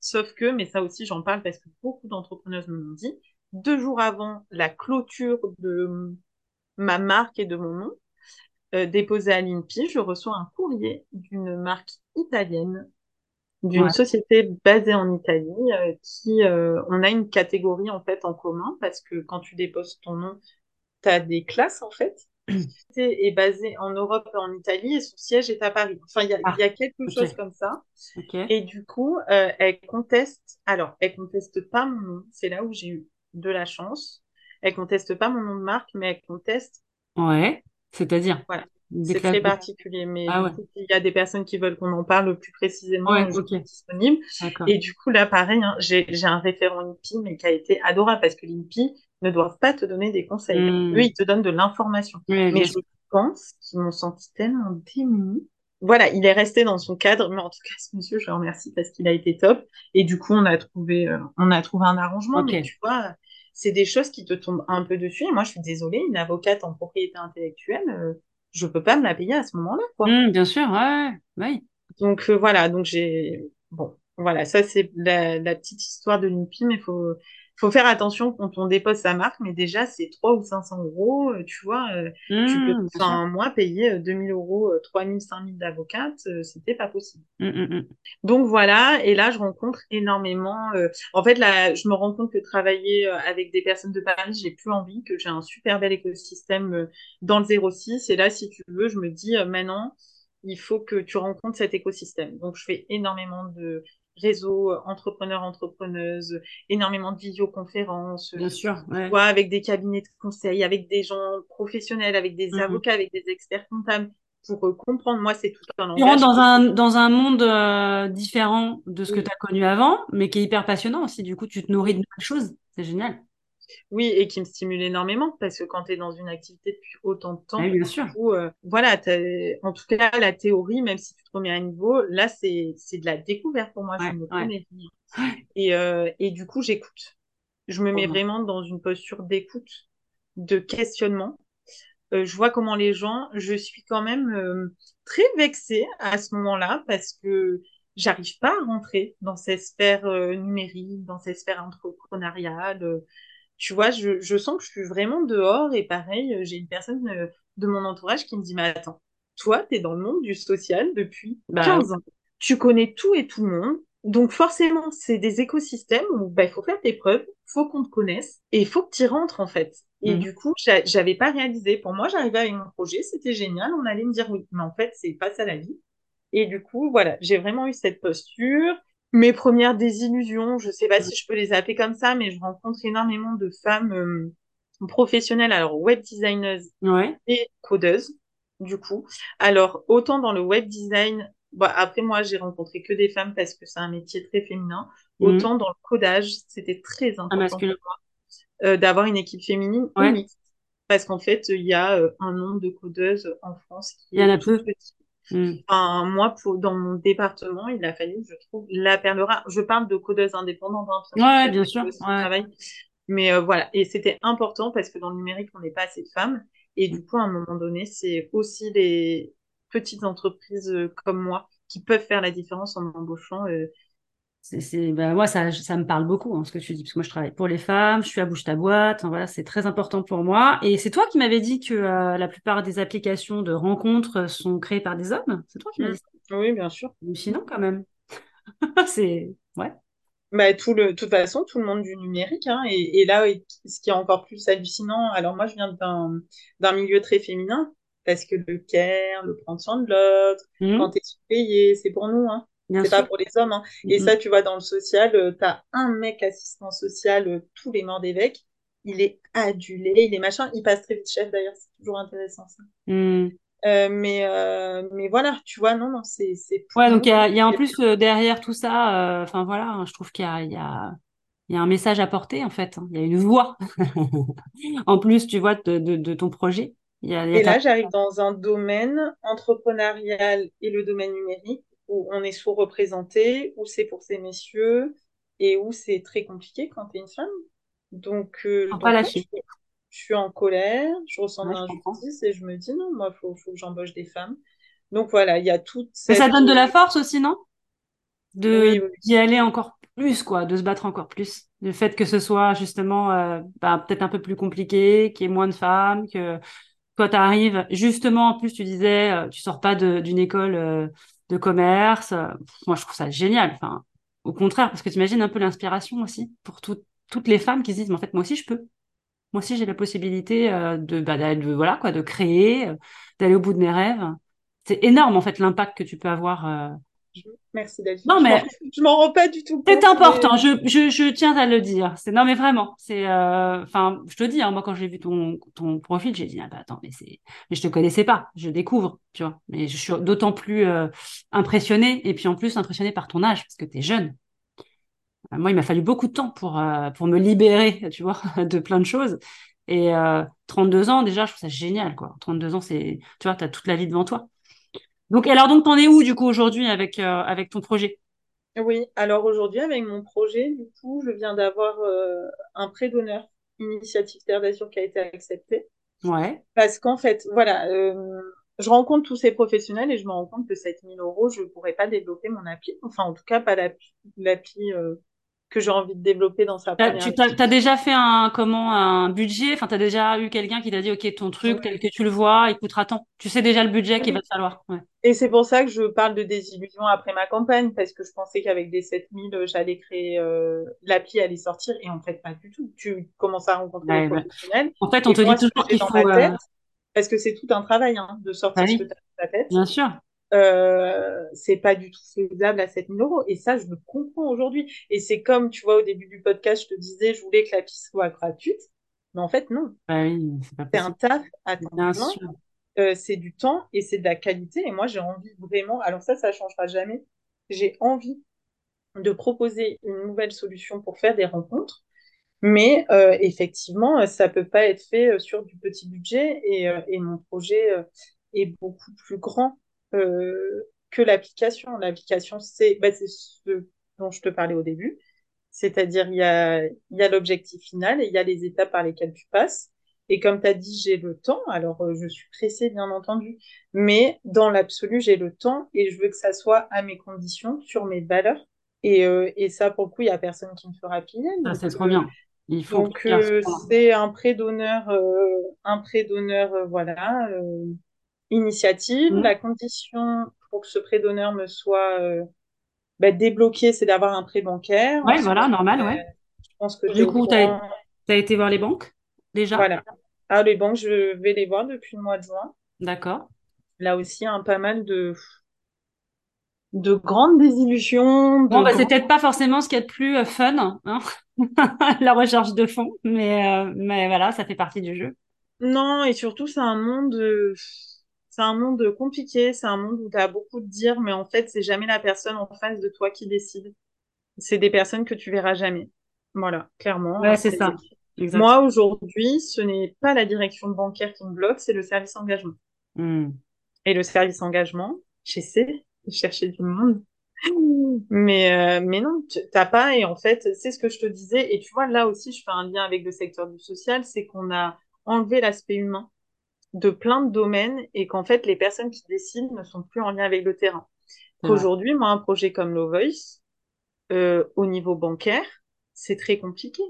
Speaker 2: Sauf que, mais ça aussi, j'en parle parce que beaucoup d'entrepreneuses me l'ont dit, deux jours avant la clôture de ma marque et de mon nom, euh, déposé à l'INPI, je reçois un courrier d'une marque italienne, d'une société basée en Italie, euh, qui, euh, on a une catégorie en fait en commun parce que quand tu déposes ton nom, tu as des classes en fait. [clears throat] est basée en Europe et en Italie et son siège est à Paris. Enfin, il y, a ah, quelque chose comme ça. Et du coup, elle conteste. Alors, elle conteste pas mon nom. C'est là où j'ai eu de la chance. Elle conteste pas mon nom de marque, mais elle conteste
Speaker 1: Ouais. C'est-à-dire?
Speaker 2: Voilà. C'est très particulier, mais ah il y a des personnes qui veulent qu'on en parle plus précisément,
Speaker 1: ouais,
Speaker 2: disponible. Et du coup, là, pareil, hein, j'ai un référent INPI, mais qui a été adorable parce que l'INPI ne doivent pas te donner des conseils. Hmm. Eux, ils te donnent de l'information. mais je pense qu'ils m'ont senti tellement démunis. Voilà, il est resté dans son cadre, mais en tout cas, ce monsieur, je le remercie parce qu'il a été top. Et du coup, on a trouvé, euh, on a trouvé un arrangement. Mais tu vois, c'est des choses qui te tombent un peu dessus. Et moi, je suis désolée, une avocate en propriété intellectuelle, euh, je peux pas me la payer à ce moment-là, quoi.
Speaker 1: Mmh, bien sûr, ouais, oui.
Speaker 2: Donc euh, voilà, donc j'ai bon, voilà, ça c'est la, petite histoire de l'INPI, mais faut faut faire attention quand on dépose sa marque, mais déjà, c'est 3 ou 500 euros, euh, tu vois. Euh, tu peux,
Speaker 1: Mmh,
Speaker 2: enfin, mois, payer 2000 euros, 3000, 5000 d'avocate, euh, c'était pas possible.
Speaker 1: Mmh, mmh, mmh.
Speaker 2: Donc voilà, et là, je rencontre énormément. euh, En fait, là, je me rends compte que travailler euh, avec des personnes de Paris, j'ai plus envie, que j'ai un super bel écosystème euh, dans le 06. Et là, si tu veux, je me dis euh, maintenant, il faut que tu rencontres cet écosystème. Donc, je fais énormément de réseaux euh, entrepreneurs, entrepreneuses, énormément de visioconférences,
Speaker 1: Bien sûr, ouais.
Speaker 2: vois, avec des cabinets de conseil, avec des gens professionnels, avec des
Speaker 1: Mhm.
Speaker 2: avocats, avec des experts comptables, pour euh, comprendre. Moi, c'est tout un
Speaker 1: Tu rentres
Speaker 2: langage.
Speaker 1: dans un, dans un monde euh, différent de ce que tu as connu avant, mais qui est hyper passionnant aussi. Du coup, tu te nourris de nouvelles choses. C'est génial.
Speaker 2: Oui, et qui me stimule énormément parce que quand tu es dans une activité depuis autant de temps,
Speaker 1: Oui, bien sûr.
Speaker 2: du coup, euh, voilà, en tout cas, la théorie, même si tu te remets à niveau, là, c'est de la découverte pour moi.
Speaker 1: Ouais,
Speaker 2: je me
Speaker 1: ouais.
Speaker 2: connais rien. Et, euh, et du coup, j'écoute. Je me mets vraiment dans une posture d'écoute, de questionnement. Euh, je vois comment les gens, je suis quand même très vexée à ce moment-là parce que j'arrive pas à rentrer dans ces sphères euh, numériques, dans ces sphères entrepreneuriales. Tu vois, je, je sens que je suis vraiment dehors et pareil, euh, j'ai une personne euh, de mon entourage qui me dit, mais attends, toi, tu es dans le monde du social depuis
Speaker 1: Bah,
Speaker 2: 15 ans. Tu connais tout et tout le monde. Donc forcément, c'est des écosystèmes où bah, il faut faire tes preuves, faut qu'on te connaisse et il faut que tu y rentres en fait. Et
Speaker 1: Mhm.
Speaker 2: du coup, j'a- j'avais pas réalisé. Pour moi, j'arrivais avec mon projet, c'était génial, on allait me dire oui. Mais en fait, c'est pas ça la vie. Et du coup, voilà, j'ai vraiment eu cette posture. Mes premières désillusions, je sais pas si je peux les appeler comme ça, mais je rencontre énormément de femmes euh, professionnelles, alors web designers
Speaker 1: ouais.
Speaker 2: et codeuses, du coup. Alors, autant dans le web design, bah, après moi, j'ai rencontré que des femmes parce que c'est un métier très féminin,
Speaker 1: Mhm.
Speaker 2: autant dans le codage, c'était très
Speaker 1: Un
Speaker 2: important pour moi euh, d'avoir une équipe féminine ou
Speaker 1: Ouais.
Speaker 2: mixte. Parce qu'en fait, il y a euh, un nombre de codeuses en France qui
Speaker 1: Il y en a
Speaker 2: est tout
Speaker 1: peu.
Speaker 2: petit.
Speaker 1: Mhm.
Speaker 2: Enfin, moi, pour, dans mon département, il a fallu que je trouve la perle rare. Je parle de codeuses indépendantes, hein,
Speaker 1: Ouais, bien sûr. Ouais.
Speaker 2: travail. Mais euh, voilà, et c'était important parce que dans le numérique, on n'est pas assez de femmes. Et du coup, à un moment donné, c'est aussi les petites entreprises euh, comme moi qui peuvent faire la différence en embauchant. euh,
Speaker 1: C'est, bah, moi, ça, ça me parle beaucoup, hein, ce que tu dis, parce que moi, je travaille pour les femmes, je suis à bouche ta boîte, voilà, c'est très important pour moi. Et c'est toi qui m'avais dit que euh, la plupart des applications de rencontres sont créées par des hommes. C'est toi qui m'as
Speaker 2: mm.
Speaker 1: dit ça?
Speaker 2: Oui, bien sûr.
Speaker 1: Hallucinant, quand même. [laughs] c'est, ouais.
Speaker 2: Bah, tout le, de toute façon, tout le monde du numérique. Hein, et, et là, ce qui est encore plus hallucinant, alors moi, je viens d'un d'un milieu très féminin, parce que le care, le prendre soin de l'autre,
Speaker 1: Mhm.
Speaker 2: quand t'es sous-payé, c'est pour nous, hein. C'est pas pour les hommes. Hein. Et ça, tu vois, dans le social, euh, t'as un mec assistant social euh, tous les morts d'évêque. Il est adulé, il est machin. Il passe très vite chef, d'ailleurs. C'est toujours intéressant, ça.
Speaker 1: Mhm.
Speaker 2: Euh, mais, euh, mais voilà, tu vois, non, non, c'est
Speaker 1: Ouais, donc il y a, il y a en plus derrière tout ça, enfin voilà, hein, je trouve qu'il y a, il y a, il y a un message à porter en fait. hein. Il y a une voix [laughs] en plus, tu vois, de, de, de ton projet. Il y a, il y a
Speaker 2: Et
Speaker 1: ta-
Speaker 2: là, j'arrive [laughs] dans un domaine entrepreneurial et le domaine numérique où on est sous-représenté, où c'est pour ces messieurs et où c'est très compliqué quand tu es une femme. Donc, euh, donc je, je suis en colère, je ressens
Speaker 1: Ouais,
Speaker 2: l'injustice et je me dis non, moi, il faut, faut que j'embauche des femmes. Donc voilà, il y a toute
Speaker 1: Mais ça
Speaker 2: cette...
Speaker 1: donne de la force aussi, non? De,
Speaker 2: Oui, oui,
Speaker 1: d'y aller encore plus, quoi, de se battre encore plus. Le fait que ce soit justement euh, bah, peut-être un peu plus compliqué, qu'il y ait moins de femmes, que toi, tu arrives, justement, en plus, tu disais, euh, tu sors pas d'une école euh, de commerce. Euh, Moi, je trouve ça génial. Enfin, au contraire, parce que tu imagines un peu l'inspiration aussi pour tout- toutes les femmes qui se disent, mais en fait, moi aussi, je peux. Moi aussi, j'ai la possibilité euh, de, bah, de, voilà, quoi, de créer, euh, d'aller au bout de mes rêves. C'est énorme, en fait, l'impact que tu peux avoir.
Speaker 2: Merci Delphine.
Speaker 1: Non, mais
Speaker 2: je m'en rends pas du tout
Speaker 1: c'est
Speaker 2: compte,
Speaker 1: important,
Speaker 2: mais
Speaker 1: je, je, je tiens à le dire. C'est non mais vraiment, c'est euh, enfin je te dis hein, moi quand j'ai vu ton ton profil, j'ai dit ah bah attends mais c'est mais je te connaissais pas, je découvre, tu vois. Mais je suis d'autant plus euh, impressionnée et puis en plus impressionnée par ton âge parce que tu es jeune. Euh, Moi, il m'a fallu beaucoup de temps pour euh, pour me libérer, tu vois, [laughs] de plein de choses. Et euh, 32 ans déjà, je trouve ça génial quoi. 32 ans c'est tu vois, tu as toute la vie devant toi. Donc alors donc t'en es où du coup aujourd'hui avec euh, avec ton projet?
Speaker 2: Oui, alors aujourd'hui, avec mon projet, du coup, je viens d'avoir euh, un prêt d'honneur, initiative Terre d'Azur qui a été accepté.
Speaker 1: Ouais.
Speaker 2: Parce qu'en fait, voilà, euh, je rencontre tous ces professionnels et je me rends compte que 7000 euros, je ne pourrais pas développer mon appli. Enfin, en tout cas, pas l'appli l'appli, que j'ai envie de développer dans sa première
Speaker 1: Tu as, déjà fait un comment un budget? Enfin, tu as déjà eu quelqu'un qui t'a dit OK, ton truc tel que tu le vois, il coûtera tant. Tu sais déjà le budget qu'il va te falloir. Ouais.
Speaker 2: Et c'est pour ça que je parle de désillusion après ma campagne parce que je pensais qu'avec des 7000 j'allais créer euh, l'appli allait sortir et en fait pas du tout. Tu commences à rencontrer des professionnels.
Speaker 1: En fait, on te dit toujours qu'il faut
Speaker 2: euh, parce que c'est tout un travail hein, de sortir ce que tu as dans ta tête.
Speaker 1: Bien sûr
Speaker 2: euh, c'est pas du tout faisable à 7000 euros. Et ça, je le comprends aujourd'hui. Et c'est comme, tu vois, au début du podcast, je te disais, je voulais que la piste soit gratuite. Mais en fait, non.
Speaker 1: Bah
Speaker 2: c'est un taf à temps euh, c'est du temps et c'est de la qualité. Et moi, j'ai envie vraiment, alors ça, ça changera jamais. J'ai envie de proposer une nouvelle solution pour faire des rencontres. Mais euh, effectivement, ça peut pas être fait euh, sur du petit budget et, et mon projet est beaucoup plus grand. Euh, que l'application. L'application, c'est bah, ce dont je te parlais au début. C'est-à-dire, il y a, y a l'objectif final et il y a les étapes par lesquelles tu passes. Et comme tu as dit, j'ai le temps. Alors, euh, je suis pressée, bien entendu. Mais dans l'absolu, j'ai le temps et je veux que ça soit à mes conditions, sur mes valeurs. Et, euh, et ça, pour le coup, il n'y a personne qui me fera piller.
Speaker 1: Ça, c'est trop bien.
Speaker 2: Il faut donc, c'est un prêt d'honneur, un prêt d'honneur, voilà, initiative. Mm. La condition pour que ce prêt d'honneur me soit euh, bah, débloqué, c'est d'avoir un prêt bancaire.
Speaker 1: Oui, voilà, normal, ouais.
Speaker 2: Je pense que
Speaker 1: du coup, tu as, été voir les banques déjà?
Speaker 2: Voilà. Ah, les banques, je vais les voir depuis le mois de juin.
Speaker 1: D'accord.
Speaker 2: Là aussi, un pas mal de de grandes désillusions.
Speaker 1: bon, bah, c'est peut-être pas forcément ce qui est le plus euh, fun, hein [laughs] la recherche de fonds, mais, euh, mais voilà, ça fait partie du jeu.
Speaker 2: Non, et surtout, c'est un monde c'est un monde compliqué, c'est un monde où tu as beaucoup de dire, mais en fait, c'est jamais la personne en face de toi qui décide. C'est des personnes que tu verras jamais. Voilà, clairement.
Speaker 1: Ouais, c'est ça.
Speaker 2: Moi, aujourd'hui, ce n'est pas la direction bancaire qui me bloque, c'est le service engagement.
Speaker 1: Hmm.
Speaker 2: Et le service engagement, j'essaie de chercher du monde. Mais, euh, mais non, t'as pas, et en fait, c'est ce que je te disais, et tu vois, là aussi, je fais un lien avec le secteur du social, c'est qu'on a enlevé l'aspect humain de plein de domaines et qu'en fait, les personnes qui décident ne sont plus en lien avec le terrain. Aujourd'hui, moi, un projet comme Low Voice, euh, au niveau bancaire, c'est très compliqué.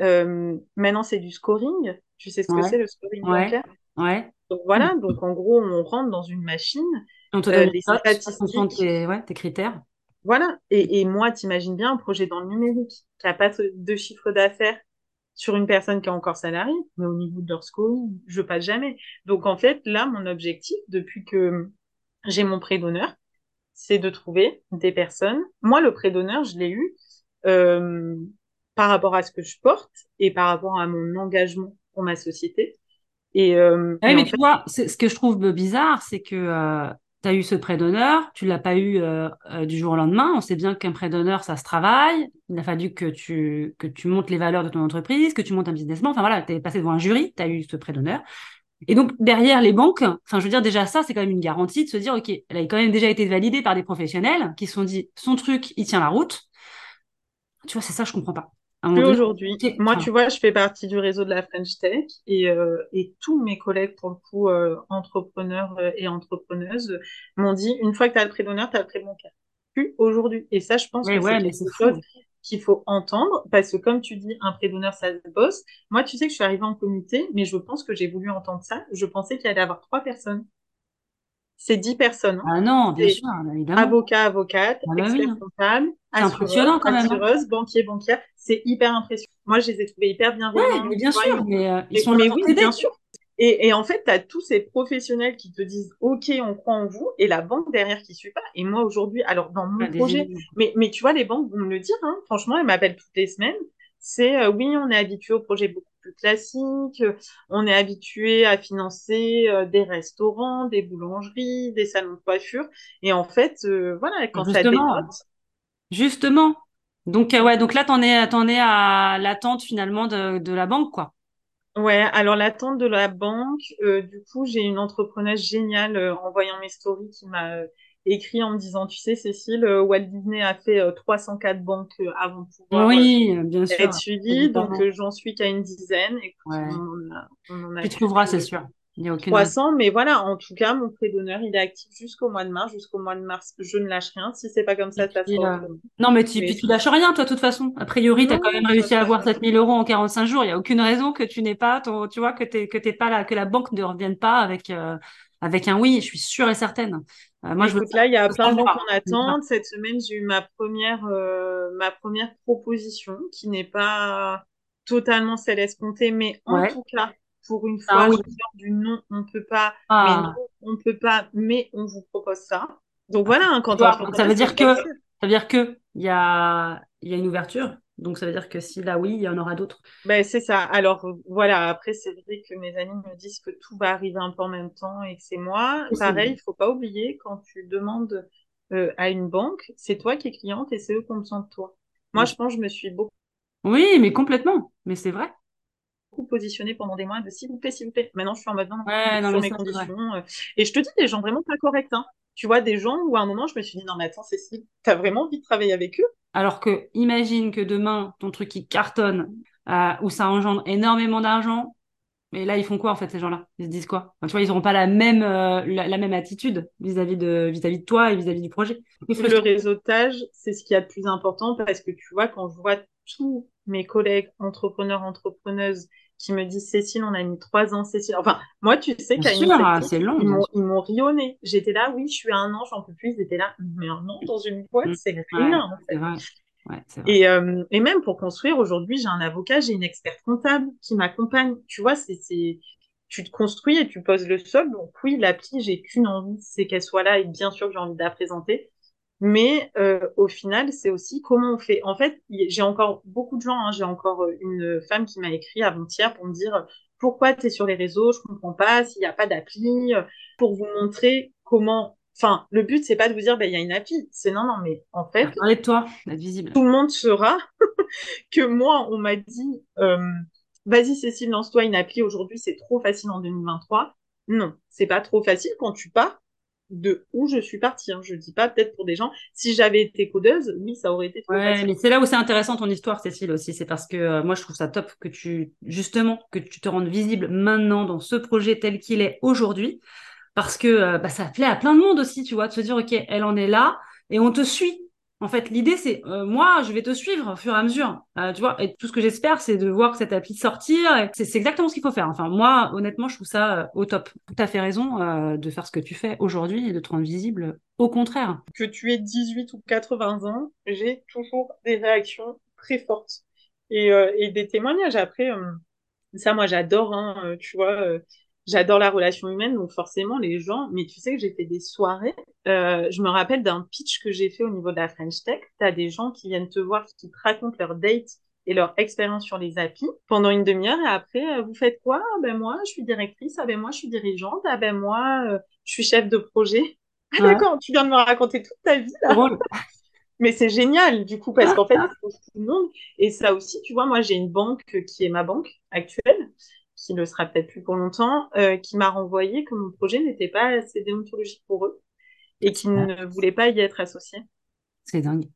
Speaker 2: Euh, maintenant, c'est du scoring. Tu sais ce que c'est le scoring bancaire?
Speaker 1: Ouais.
Speaker 2: Donc voilà, donc en gros, on rentre dans une machine.
Speaker 1: On te donne euh, des statistiques. Tes, tes critères.
Speaker 2: Voilà. Et, et moi, t'imagines bien un projet dans le numérique qui n'a pas de chiffre d'affaires sur une personne qui est encore salariée, mais au niveau de leur scoring, je passe jamais. Donc en fait, là, mon objectif, depuis que j'ai mon prêt d'honneur, c'est de trouver des personnes. Moi, le prêt d'honneur, je l'ai eu euh, par rapport à ce que je porte et par rapport à mon engagement pour ma société. Et, euh,
Speaker 1: mais tu vois, ce que je trouve bizarre, c'est que euh, tu as eu ce prêt d'honneur, tu l'as pas eu euh, euh, du jour au lendemain. On sait bien qu'un prêt d'honneur, ça se travaille. Il a fallu que tu, que tu montes les valeurs de ton entreprise, que tu montes un business plan. Enfin voilà, tu es passé devant un jury, tu as eu ce prêt d'honneur. Et donc, derrière les banques, enfin, je veux dire, déjà ça, c'est quand même une garantie de se dire, OK, elle a quand même déjà été validée par des professionnels qui se sont dit, son truc, il tient la route. Tu vois, c'est ça, je comprends pas.
Speaker 2: Plus aujourd'hui. Moi, tu vois, je fais partie du réseau de la French Tech et, euh, et tous mes collègues, pour le coup, euh, entrepreneurs euh, et entrepreneuses, m'ont dit une fois que tu as le prêt d'honneur, tu as le bancaire. Plus aujourd'hui. Et ça, je pense que c'est quelque chose qu'il faut entendre parce que, comme tu dis, un prêt d'honneur, ça se bosse. Moi, tu sais que je suis arrivée en comité, mais je pense que j'ai voulu entendre ça. Je pensais qu'il allait y avoir trois personnes c'est 10 personnes.
Speaker 1: Hein. Ah non, bien sûr, évidemment.
Speaker 2: Avocat, avocate, ah bah expert comptable,
Speaker 1: impressionnant quand même. Hein.
Speaker 2: Assureuse, banquier, banquière. C'est hyper impressionnant. Moi, je les ai trouvés hyper bienveillants.
Speaker 1: Oui, bien sûr, mais euh,
Speaker 2: ils sont mais oui, bien sûr. Et, et, en fait, tu as tous ces professionnels qui te disent OK, on croit en vous, et la banque derrière qui suit pas. Et moi, aujourd'hui, alors dans mon projet, mais, mais tu vois, les banques vont me le dire, hein, franchement, elles m'appellent toutes les semaines. C'est euh, oui, on est habitué au projet beaucoup plus classique. On est habitué à financer euh, des restaurants, des boulangeries, des salons de coiffure. Et en fait, euh, voilà, quand ça dénote...
Speaker 1: Justement. Donc, euh, ouais, donc là, t'en es, es à l'attente finalement de, de la banque, quoi.
Speaker 2: Ouais, alors l'attente de la banque, du coup, j'ai une entrepreneuse géniale en voyant mes stories qui m'a écrit en me disant, tu sais, Cécile, euh, Walt Disney a fait 304 euh, banques euh, avant de pouvoir
Speaker 1: oui, bien sûr,
Speaker 2: être suivi, donc j'en suis qu'à une dizaine.
Speaker 1: tu trouveras, c'est sûr. Il y a aucune
Speaker 2: 300, mais voilà, en tout cas, mon prêt d'honneur, il est actif jusqu'au mois de mars. Jusqu'au mois de mars, je ne lâche rien. Si c'est pas comme ça, ça sera
Speaker 1: Non, mais tu, puis tu lâches rien, toi, de toute façon. A priori, tu as quand même réussi à avoir 7000 euros en 45 jours. Il n'y a aucune raison que tu n'aies pas, ton, tu vois, que t'es, que t'es pas là, que la banque ne revienne pas avec, euh, avec un oui. Je suis sûre et certaine.
Speaker 2: Euh, moi, je veux... là, il y a plein de gens qu'on attend. Cette semaine, j'ai eu ma première, euh, ma première proposition qui n'est pas totalement celle escomptée, mais en tout cas, pour une ah fois, je sors du non, on peut pas, mais ah. non, on peut pas, mais on vous propose ça. Donc voilà, hein, quand
Speaker 1: ça veut dire que ça veut dire que il y a il y a une ouverture. Donc ça veut dire que si là oui, il y en aura d'autres.
Speaker 2: Ben c'est ça. Alors voilà, après c'est vrai que mes amis me disent que tout va arriver un peu en même temps et que c'est moi. Pareil, il faut pas oublier quand tu demandes euh, à une banque, c'est toi qui es cliente et c'est eux qui ont besoin de toi. Moi, je pense que je me suis beaucoup.
Speaker 1: Oui, mais complètement. Mais c'est vrai
Speaker 2: positionné pendant des mois de s'il vous plaît, s'il vous plaît. Maintenant, je suis en mode non, non, mes conditions. Euh. Et je te dis, des gens vraiment pas corrects. Hein. Tu vois, des gens où à un moment, je me suis dit, non, mais attends, Cécile, t'as vraiment envie de travailler avec eux?
Speaker 1: Alors que, imagine que demain, ton truc, qui cartonne, euh, où ça engendre énormément d'argent. Mais là, ils font quoi, en fait, ces gens-là? Ils se disent quoi? Tu vois, ils n'auront pas la même, euh, la, même attitude vis-à-vis de, vis-à-vis de toi et vis-à-vis du projet.
Speaker 2: Le réseautage, c'est ce qu'il y a de plus important parce que tu vois, quand je vois tous mes collègues entrepreneurs, entrepreneuses qui me disent Cécile, on a mis trois ans, Cécile. Enfin, moi, tu sais qu'à une
Speaker 1: c'est long.
Speaker 2: Ils m'ont rionné. J'étais là, oui, je suis à un an, j'en peux plus. Ils étaient là, mais un an dans une boîte, c'est rien. Et, euh, et même pour construire, aujourd'hui, j'ai un avocat, j'ai une experte comptable qui m'accompagne. Tu vois, c'est, tu te construis et tu poses le sol. Donc oui, l'appli, j'ai qu'une envie, c'est qu'elle soit là et bien sûr, j'ai envie de la présenter. Mais euh, au final, c'est aussi comment on fait. En fait, j'ai encore beaucoup de gens, hein, j'ai encore euh, une femme qui m'a écrit avant-hier pour me dire pourquoi tu es sur les réseaux, je comprends pas, s'il n'y a pas d'appli, euh, pour vous montrer comment. Enfin, le but, c'est pas de vous dire, ben, il y a une appli. C'est non, non, mais en fait.
Speaker 1: Parlez de toi, visible.
Speaker 2: Tout le monde saura [laughs] que moi, on m'a dit, euh, vas-y, Cécile, lance-toi une appli aujourd'hui, c'est trop facile en 2023. Non, c'est pas trop facile quand tu pars de où je suis partie. Hein. Je dis pas peut-être pour des gens. Si j'avais été codeuse, oui, ça aurait été.
Speaker 1: ouais, mais c'est là où c'est intéressant ton histoire, Cécile aussi. C'est parce que euh, moi, je trouve ça top que tu justement que tu te rendes visible maintenant dans ce projet tel qu'il est aujourd'hui, parce que euh, bah, ça plaît à plein de monde aussi, tu vois, de se dire ok, elle en est là et on te suit. En fait, l'idée, c'est euh, moi, je vais te suivre au fur et à mesure. Euh, tu vois, et tout ce que j'espère, c'est de voir cette appli sortir. C'est exactement ce qu'il faut faire. Enfin, moi, honnêtement, je trouve ça euh, au top. Tout à fait raison de faire ce que tu fais aujourd'hui et de te rendre visible. Au contraire.
Speaker 2: Que tu aies 18 ou 80 ans, j'ai toujours des réactions très fortes et, et des témoignages. Après, ça, moi, j'adore. Hein, tu vois j'adore la relation humaine, donc forcément les gens. Mais tu sais que j'ai fait des soirées. Euh, je me rappelle d'un pitch que j'ai fait au niveau de la French Tech. Tu as des gens qui viennent te voir, qui te racontent leur date et leur expérience sur les applis pendant une demi-heure. Et après, euh, vous faites quoi? Ah Ben moi, je suis directrice. Ah ben moi, je suis dirigeante. Ah ben moi, euh, je suis chef de projet. Ah d'accord, tu viens de me raconter toute ta vie là. [laughs] Mais c'est génial, du coup, parce qu'en fait, tout le monde. Et ça aussi, tu vois, moi, j'ai une banque qui est ma banque actuelle qui ne sera peut-être plus pour longtemps, euh, qui m'a renvoyé que mon projet n'était pas assez déontologique pour eux et qu'ils ne voulaient pas y être associés.
Speaker 1: C'est dingue.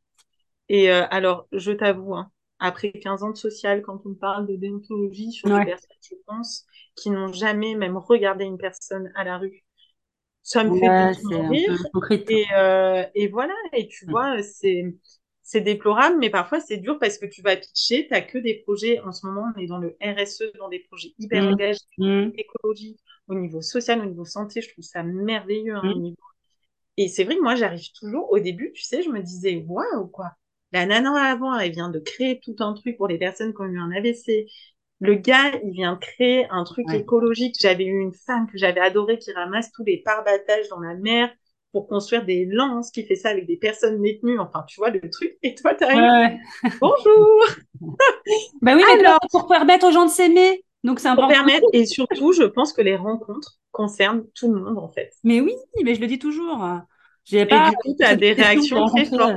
Speaker 2: Et euh, alors, je t'avoue, hein, après 15 ans de social, quand on parle de déontologie sur des personnes, je pense, qui n'ont jamais même regardé une personne à la rue, ça me fait rire. Et, euh, et voilà, et tu mm. vois, c'est c'est déplorable, mais parfois c'est dur parce que tu vas pitcher, tu n'as que des projets, en ce moment on est dans le RSE, dans des projets hyper mmh. engagés, mmh. écologiques, au niveau social, au niveau santé, je trouve ça merveilleux. Hein, mmh. Et c'est vrai que moi j'arrive toujours, au début, tu sais, je me disais, waouh, quoi. La nana avant, elle vient de créer tout un truc pour les personnes qui ont eu un AVC. Le gars, il vient de créer un truc écologique. J'avais eu une femme que j'avais adorée qui ramasse tous les parbattages dans la mer pour construire des lances, qui fait ça avec des personnes détenues, enfin, tu vois, le truc, et toi, tu arrives. [laughs] Bonjour [laughs]
Speaker 1: Ben oui, mais pour permettre aux gens de s'aimer. Donc, c'est important.
Speaker 2: Pour permettre, et surtout, je pense que les rencontres concernent tout le monde, en fait.
Speaker 1: Mais oui, mais je le dis toujours.
Speaker 2: J'ai pas. Et du coup, as des réactions très fortes.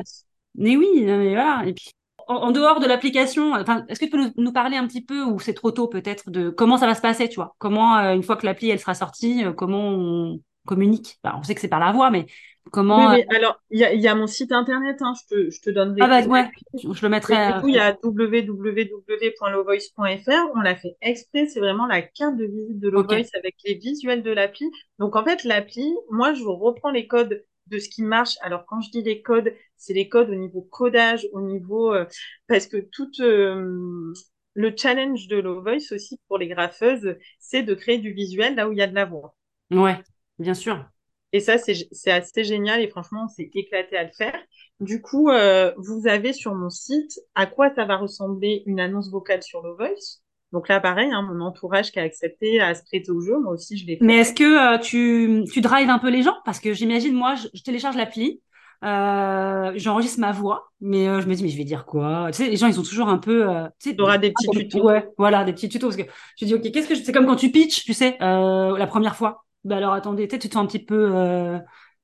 Speaker 1: Mais oui, mais voilà. Et puis, en, dehors de l'application, enfin, est-ce que tu peux nous, parler un petit peu, ou c'est trop tôt peut-être, de comment ça va se passer, tu vois? Comment, euh, une fois que l'appli elle sera sortie, euh, comment on, communiquent On sait que c'est par la voix, mais comment
Speaker 2: Oui, alors il y a, mon site internet, hein, je, te, je te donnerai.
Speaker 1: Ah bah ouais, je le mettrai.
Speaker 2: du coup, il y a www.lovoice.fr. On l'a fait exprès, c'est vraiment la carte de visite de Lovoice avec les visuels de l'appli. Donc en fait, l'appli, moi, je reprends les codes de ce qui marche. Alors quand je dis les codes, c'est les codes au niveau codage, au niveau euh, parce que tout euh, le challenge de Low Voice aussi pour les graffeuses, c'est de créer du visuel là où il y a de la voix.
Speaker 1: Ouais, bien sûr.
Speaker 2: Et ça, c'est assez génial et franchement, on s'est éclaté à le faire. Du coup, euh, vous avez sur mon site à quoi ça va ressembler une annonce vocale sur Low Voice. Donc là, pareil, hein, mon entourage qui a accepté à se prêter au jeu, moi aussi je l'ai fait.
Speaker 1: Mais est-ce que euh, tu, tu drives un peu les gens? Parce que j'imagine, moi, je, télécharge l'appli, euh, j'enregistre ma voix, mais euh, je me dis, mais je vais dire quoi? Tu sais, les gens, ils sont toujours un peu... Euh,
Speaker 2: tu sais, auras des petits tutos.
Speaker 1: Ouais, voilà, des petits tutos. Parce que je dis, ok, qu'est-ce que je... C'est comme quand tu pitches, tu sais, la première fois. Bah alors, attendez, tu te sens un petit peu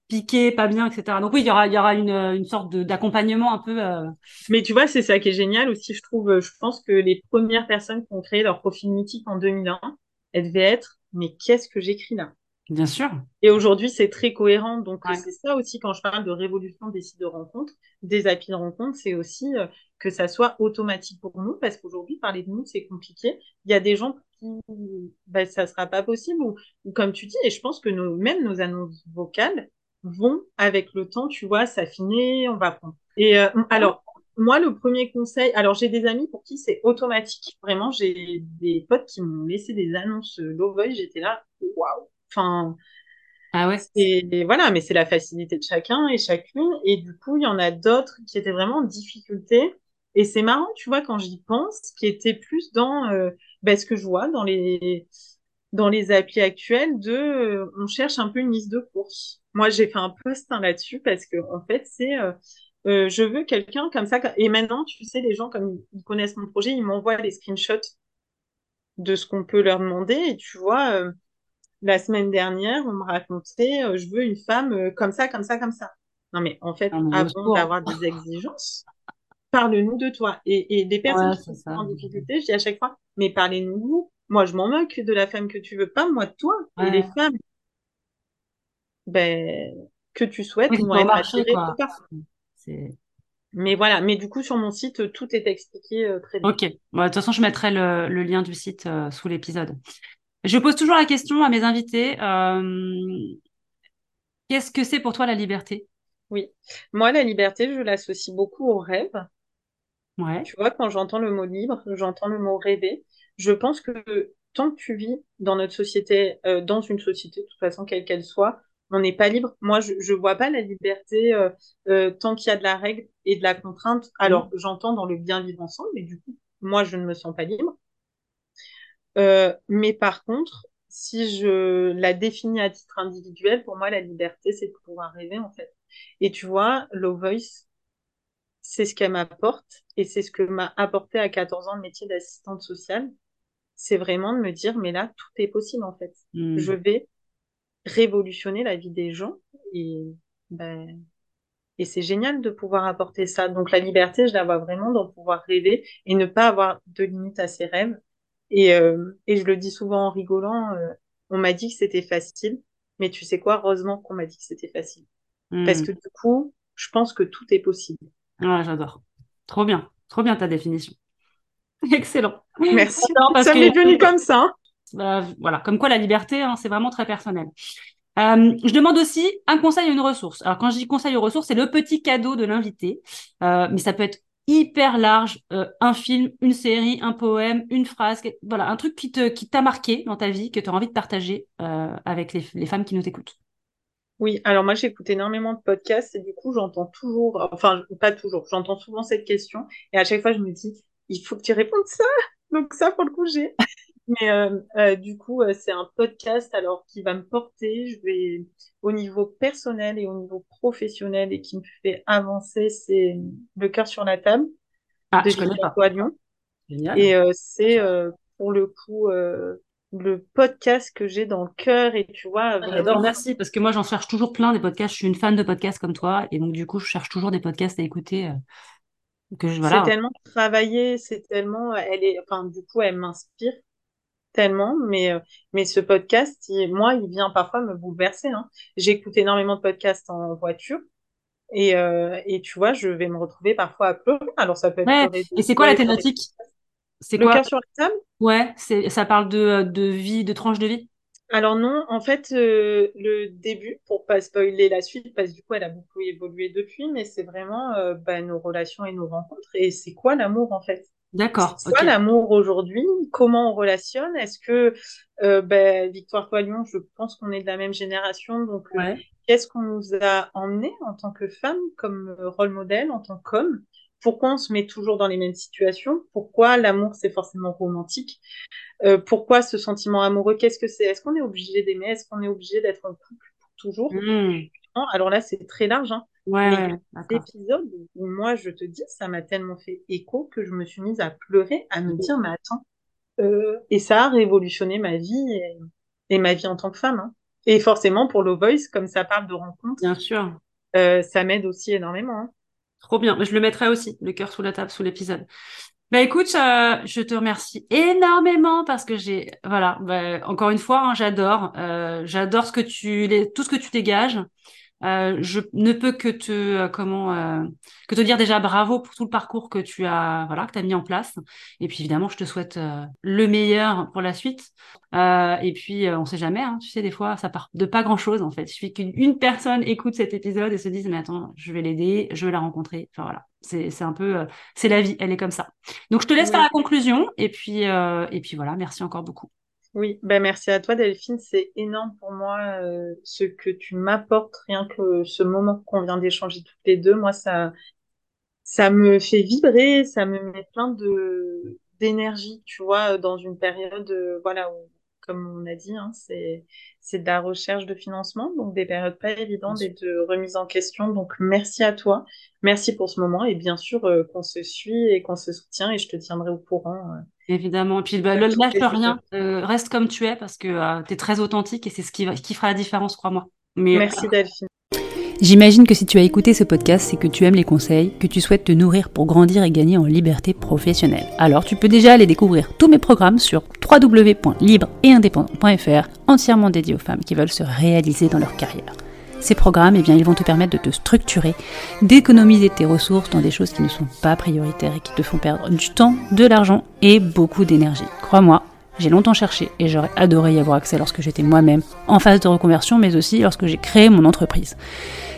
Speaker 1: piqué, pas bien, etc. Donc oui, il y aura, il y aura une, une sorte d'accompagnement un peu. Euh...
Speaker 2: Mais tu vois, c'est ça qui est génial aussi, je trouve. Je pense que les premières personnes qui ont créé leur profil mythique en 2001, elles devaient être, mais qu'est-ce que j'écris là?
Speaker 1: Bien sûr.
Speaker 2: Et aujourd'hui, c'est très cohérent. Donc c'est ça aussi quand je parle de révolution des sites de rencontres, des applis de rencontres, c'est aussi euh, que ça soit automatique pour nous, parce qu'aujourd'hui, parler de nous, c'est compliqué. Il y a des gens qui, ben, ça sera pas possible, ou, ou, comme tu dis, et je pense que nos, même nos annonces vocales, vont avec le temps, tu vois, s'affiner, on va prendre. Et euh, alors, moi, le premier conseil, alors j'ai des amis pour qui c'est automatique. Vraiment, j'ai des potes qui m'ont laissé des annonces low voice, j'étais là, waouh. Enfin,
Speaker 1: ah ouais.
Speaker 2: Et voilà, mais c'est la facilité de chacun et chacune. Et du coup, il y en a d'autres qui étaient vraiment en difficulté. Et c'est marrant, tu vois, quand j'y pense, qui était plus dans euh, ben, ce que je vois dans les dans les applis actuelles de euh, on cherche un peu une liste de courses. Moi, j'ai fait un post hein, là-dessus parce que en fait, c'est euh, euh, je veux quelqu'un comme ça. Et maintenant, tu sais, les gens comme ils connaissent mon projet, ils m'envoient les screenshots de ce qu'on peut leur demander. Et tu vois, la semaine dernière, on me racontait je veux une femme comme ça, comme ça, comme ça. Non, mais en fait, ah, avant d'avoir des exigences, parle-nous de toi. Et, et les personnes qui sont en difficulté, je dis à chaque fois, mais parlez-nous moi, je m'en moque de la femme que tu veux pas, moi de toi. Et les femmes, ben, que tu souhaites vont être attirées Mais voilà, mais du coup, sur mon site, tout est expliqué euh, très bien.
Speaker 1: Ok, de toute façon, je mettrai le, lien du site euh, sous l'épisode. Je pose toujours la question à mes invités. Euh, qu'est-ce que c'est pour toi la liberté?
Speaker 2: Oui, moi, la liberté, je l'associe beaucoup au rêve.
Speaker 1: Ouais.
Speaker 2: Tu vois, quand j'entends le mot libre, j'entends le mot rêver je pense que tant que tu vis dans notre société, euh, dans une société, de toute façon, quelle qu'elle soit, on n'est pas libre. Moi, je ne vois pas la liberté euh, euh, tant qu'il y a de la règle et de la contrainte. Alors, mmh. j'entends dans le bien vivre ensemble, mais du coup, moi, je ne me sens pas libre. mais par contre, si je la définis à titre individuel, pour moi, la liberté, c'est de pouvoir rêver, en fait. Et tu vois, Low Voice, c'est ce qu'elle m'apporte et c'est ce que m'a apporté à 14 ans le métier d'assistante sociale c'est vraiment de me dire, mais là, tout est possible en fait. Hmm. Je vais révolutionner la vie des gens et, ben, et c'est génial de pouvoir apporter ça. Donc la liberté, je la vois vraiment dans pouvoir rêver et ne pas avoir de limite à ses rêves. Et, euh, et je le dis souvent en rigolant, euh, on m'a dit que c'était facile, mais tu sais quoi, heureusement qu'on m'a dit que c'était facile. Parce hmm. que du coup, je pense que tout est possible.
Speaker 1: Ouais, j'adore. Trop bien, trop bien ta définition. [laughs] Excellent.
Speaker 2: Merci. ça m'est venu comme ça.
Speaker 1: Bah, voilà, comme quoi la liberté, hein, c'est vraiment très personnel. Euh, je demande aussi un conseil ou une ressource. Alors quand je dis conseil ou ressource, c'est le petit cadeau de l'invité, euh, mais ça peut être hyper large, euh, un film, une série, un poème, une phrase, voilà, un truc qui te qui t'a marqué dans ta vie, que tu as envie de partager avec les, les femmes qui nous écoutent.
Speaker 2: Oui, alors moi j'écoute énormément de podcasts et du coup j'entends toujours, enfin pas toujours, j'entends souvent cette question et à chaque fois je me dis il faut que tu répondes ça. Donc ça, pour le coup, j'ai. Mais euh, euh, du coup, euh, c'est un podcast alors qui va me porter. Je vais au niveau personnel et au niveau professionnel et qui me fait avancer. C'est le cœur sur la table
Speaker 1: ah, de je connais pas.
Speaker 2: à Lyon. Génial. Et c'est pour le coup le podcast que j'ai dans le cœur et tu vois.
Speaker 1: J'adore, merci parce que moi j'en cherche toujours plein des podcasts. Je suis une fan de podcasts comme toi et donc du coup je cherche toujours des podcasts à écouter
Speaker 2: c'est tellement travaillé, c'est tellement, elle est, enfin, du coup, elle m'inspire. tellement, mais, euh, mais ce podcast, moi, il vient parfois me bouleverser. Hein. J'écoute énormément de podcasts en voiture. Et, euh, et tu vois, je vais me retrouver parfois à pleurer. Alors, ça peut être.
Speaker 1: Et c'est quoi la thématique?
Speaker 2: C'est Le cœur sur la table
Speaker 1: Ouais, ça parle de, de vie, de tranche de vie?
Speaker 2: Alors non, en fait, euh, le début, pour pas spoiler la suite, parce que du coup, elle a beaucoup évolué depuis, mais c'est vraiment euh, bah, nos relations et nos rencontres. Et c'est quoi l'amour, en fait?
Speaker 1: D'accord.
Speaker 2: C'est quoi l'amour aujourd'hui? Comment on relationne? Est-ce que euh, bah, Victoire Poilion, je pense qu'on est de la même génération, donc qu'est-ce qu'on nous a emmené en tant que femme, comme rôle modèle, en tant qu'homme pourquoi on se met toujours dans les mêmes situations? Pourquoi l'amour c'est forcément romantique? Euh, Pourquoi ce sentiment amoureux? Qu'est-ce que c'est? Est-ce qu'on est obligé d'aimer? Est-ce qu'on est obligé d'être un couple pour toujours? Hmm. Alors là c'est très large. Hein.
Speaker 1: Ouais,
Speaker 2: Mais épisode où moi je te dis ça m'a tellement fait écho que je me suis mise à pleurer, à me dire mais attends. Euh, et ça a révolutionné ma vie et, ma vie en tant que femme. Hein. Et forcément pour le Voice, comme ça parle de rencontres,
Speaker 1: bien sûr,
Speaker 2: euh, ça m'aide aussi énormément. Hein.
Speaker 1: Trop bien. Je le mettrai aussi, le cœur sous la table, sous l'épisode. Bah écoute, euh, je te remercie énormément parce que j'ai, voilà, bah, encore une fois, hein, j'adore, euh, j'adore ce que tu, les, tout ce que tu dégages. Euh, je ne peux que te euh, comment euh, que te dire déjà bravo pour tout le parcours que tu as voilà que as mis en place. Et puis évidemment je te souhaite le meilleur pour la suite. Et puis on sait jamais hein, tu sais des fois ça part de pas grand chose en fait. Il suffit qu'une personne écoute cet épisode et se dise mais attends je vais l'aider je vais la rencontrer. Enfin voilà. C'est c'est un peu c'est la vie elle est comme ça. Donc je te laisse faire la conclusion. Et puis et puis voilà. Merci encore beaucoup
Speaker 2: oui, ben merci à toi Delphine, c'est énorme pour moi euh, ce que tu m'apportes, rien que ce moment qu'on vient d'échanger toutes les deux, moi ça ça me fait vibrer, ça me met plein de d'énergie, tu vois, dans une période euh, voilà où comme on a dit, hein, c'est c'est de la recherche de financement, donc des périodes pas évidentes et de remise en question. Donc merci à toi, merci pour ce moment et bien sûr euh, qu'on se suit et qu'on se soutient et je te tiendrai au courant.
Speaker 1: Évidemment. Et puis, bah, le lâche rien. Euh, reste comme tu es parce que euh, tu es très authentique et c'est ce qui, qui fera la différence, crois-moi.
Speaker 2: Mais, Merci Delphine.
Speaker 1: J'imagine que si tu as écouté ce podcast, c'est que tu aimes les conseils, que tu souhaites te nourrir pour grandir et gagner en liberté professionnelle. Alors tu peux déjà aller découvrir tous mes programmes sur www.libre-et-indépendant.fr, entièrement dédiés aux femmes qui veulent se réaliser dans leur carrière. Ces programmes, eh bien, ils vont te permettre de te structurer, d'économiser tes ressources dans des choses qui ne sont pas prioritaires et qui te font perdre du temps, de l'argent et beaucoup d'énergie. Crois-moi, j'ai longtemps cherché et j'aurais adoré y avoir accès lorsque j'étais moi-même en phase de reconversion, mais aussi lorsque j'ai créé mon entreprise.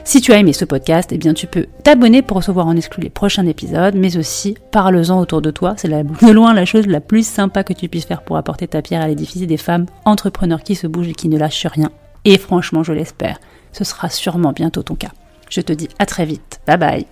Speaker 1: Si tu as aimé ce podcast, eh bien tu peux t'abonner pour recevoir en exclu les prochains épisodes, mais aussi parle-en autour de toi. C'est de loin la chose la plus sympa que tu puisses faire pour apporter ta pierre à l'édifice des femmes entrepreneurs qui se bougent et qui ne lâchent rien. Et franchement, je l'espère, ce sera sûrement bientôt ton cas. Je te dis à très vite. Bye bye.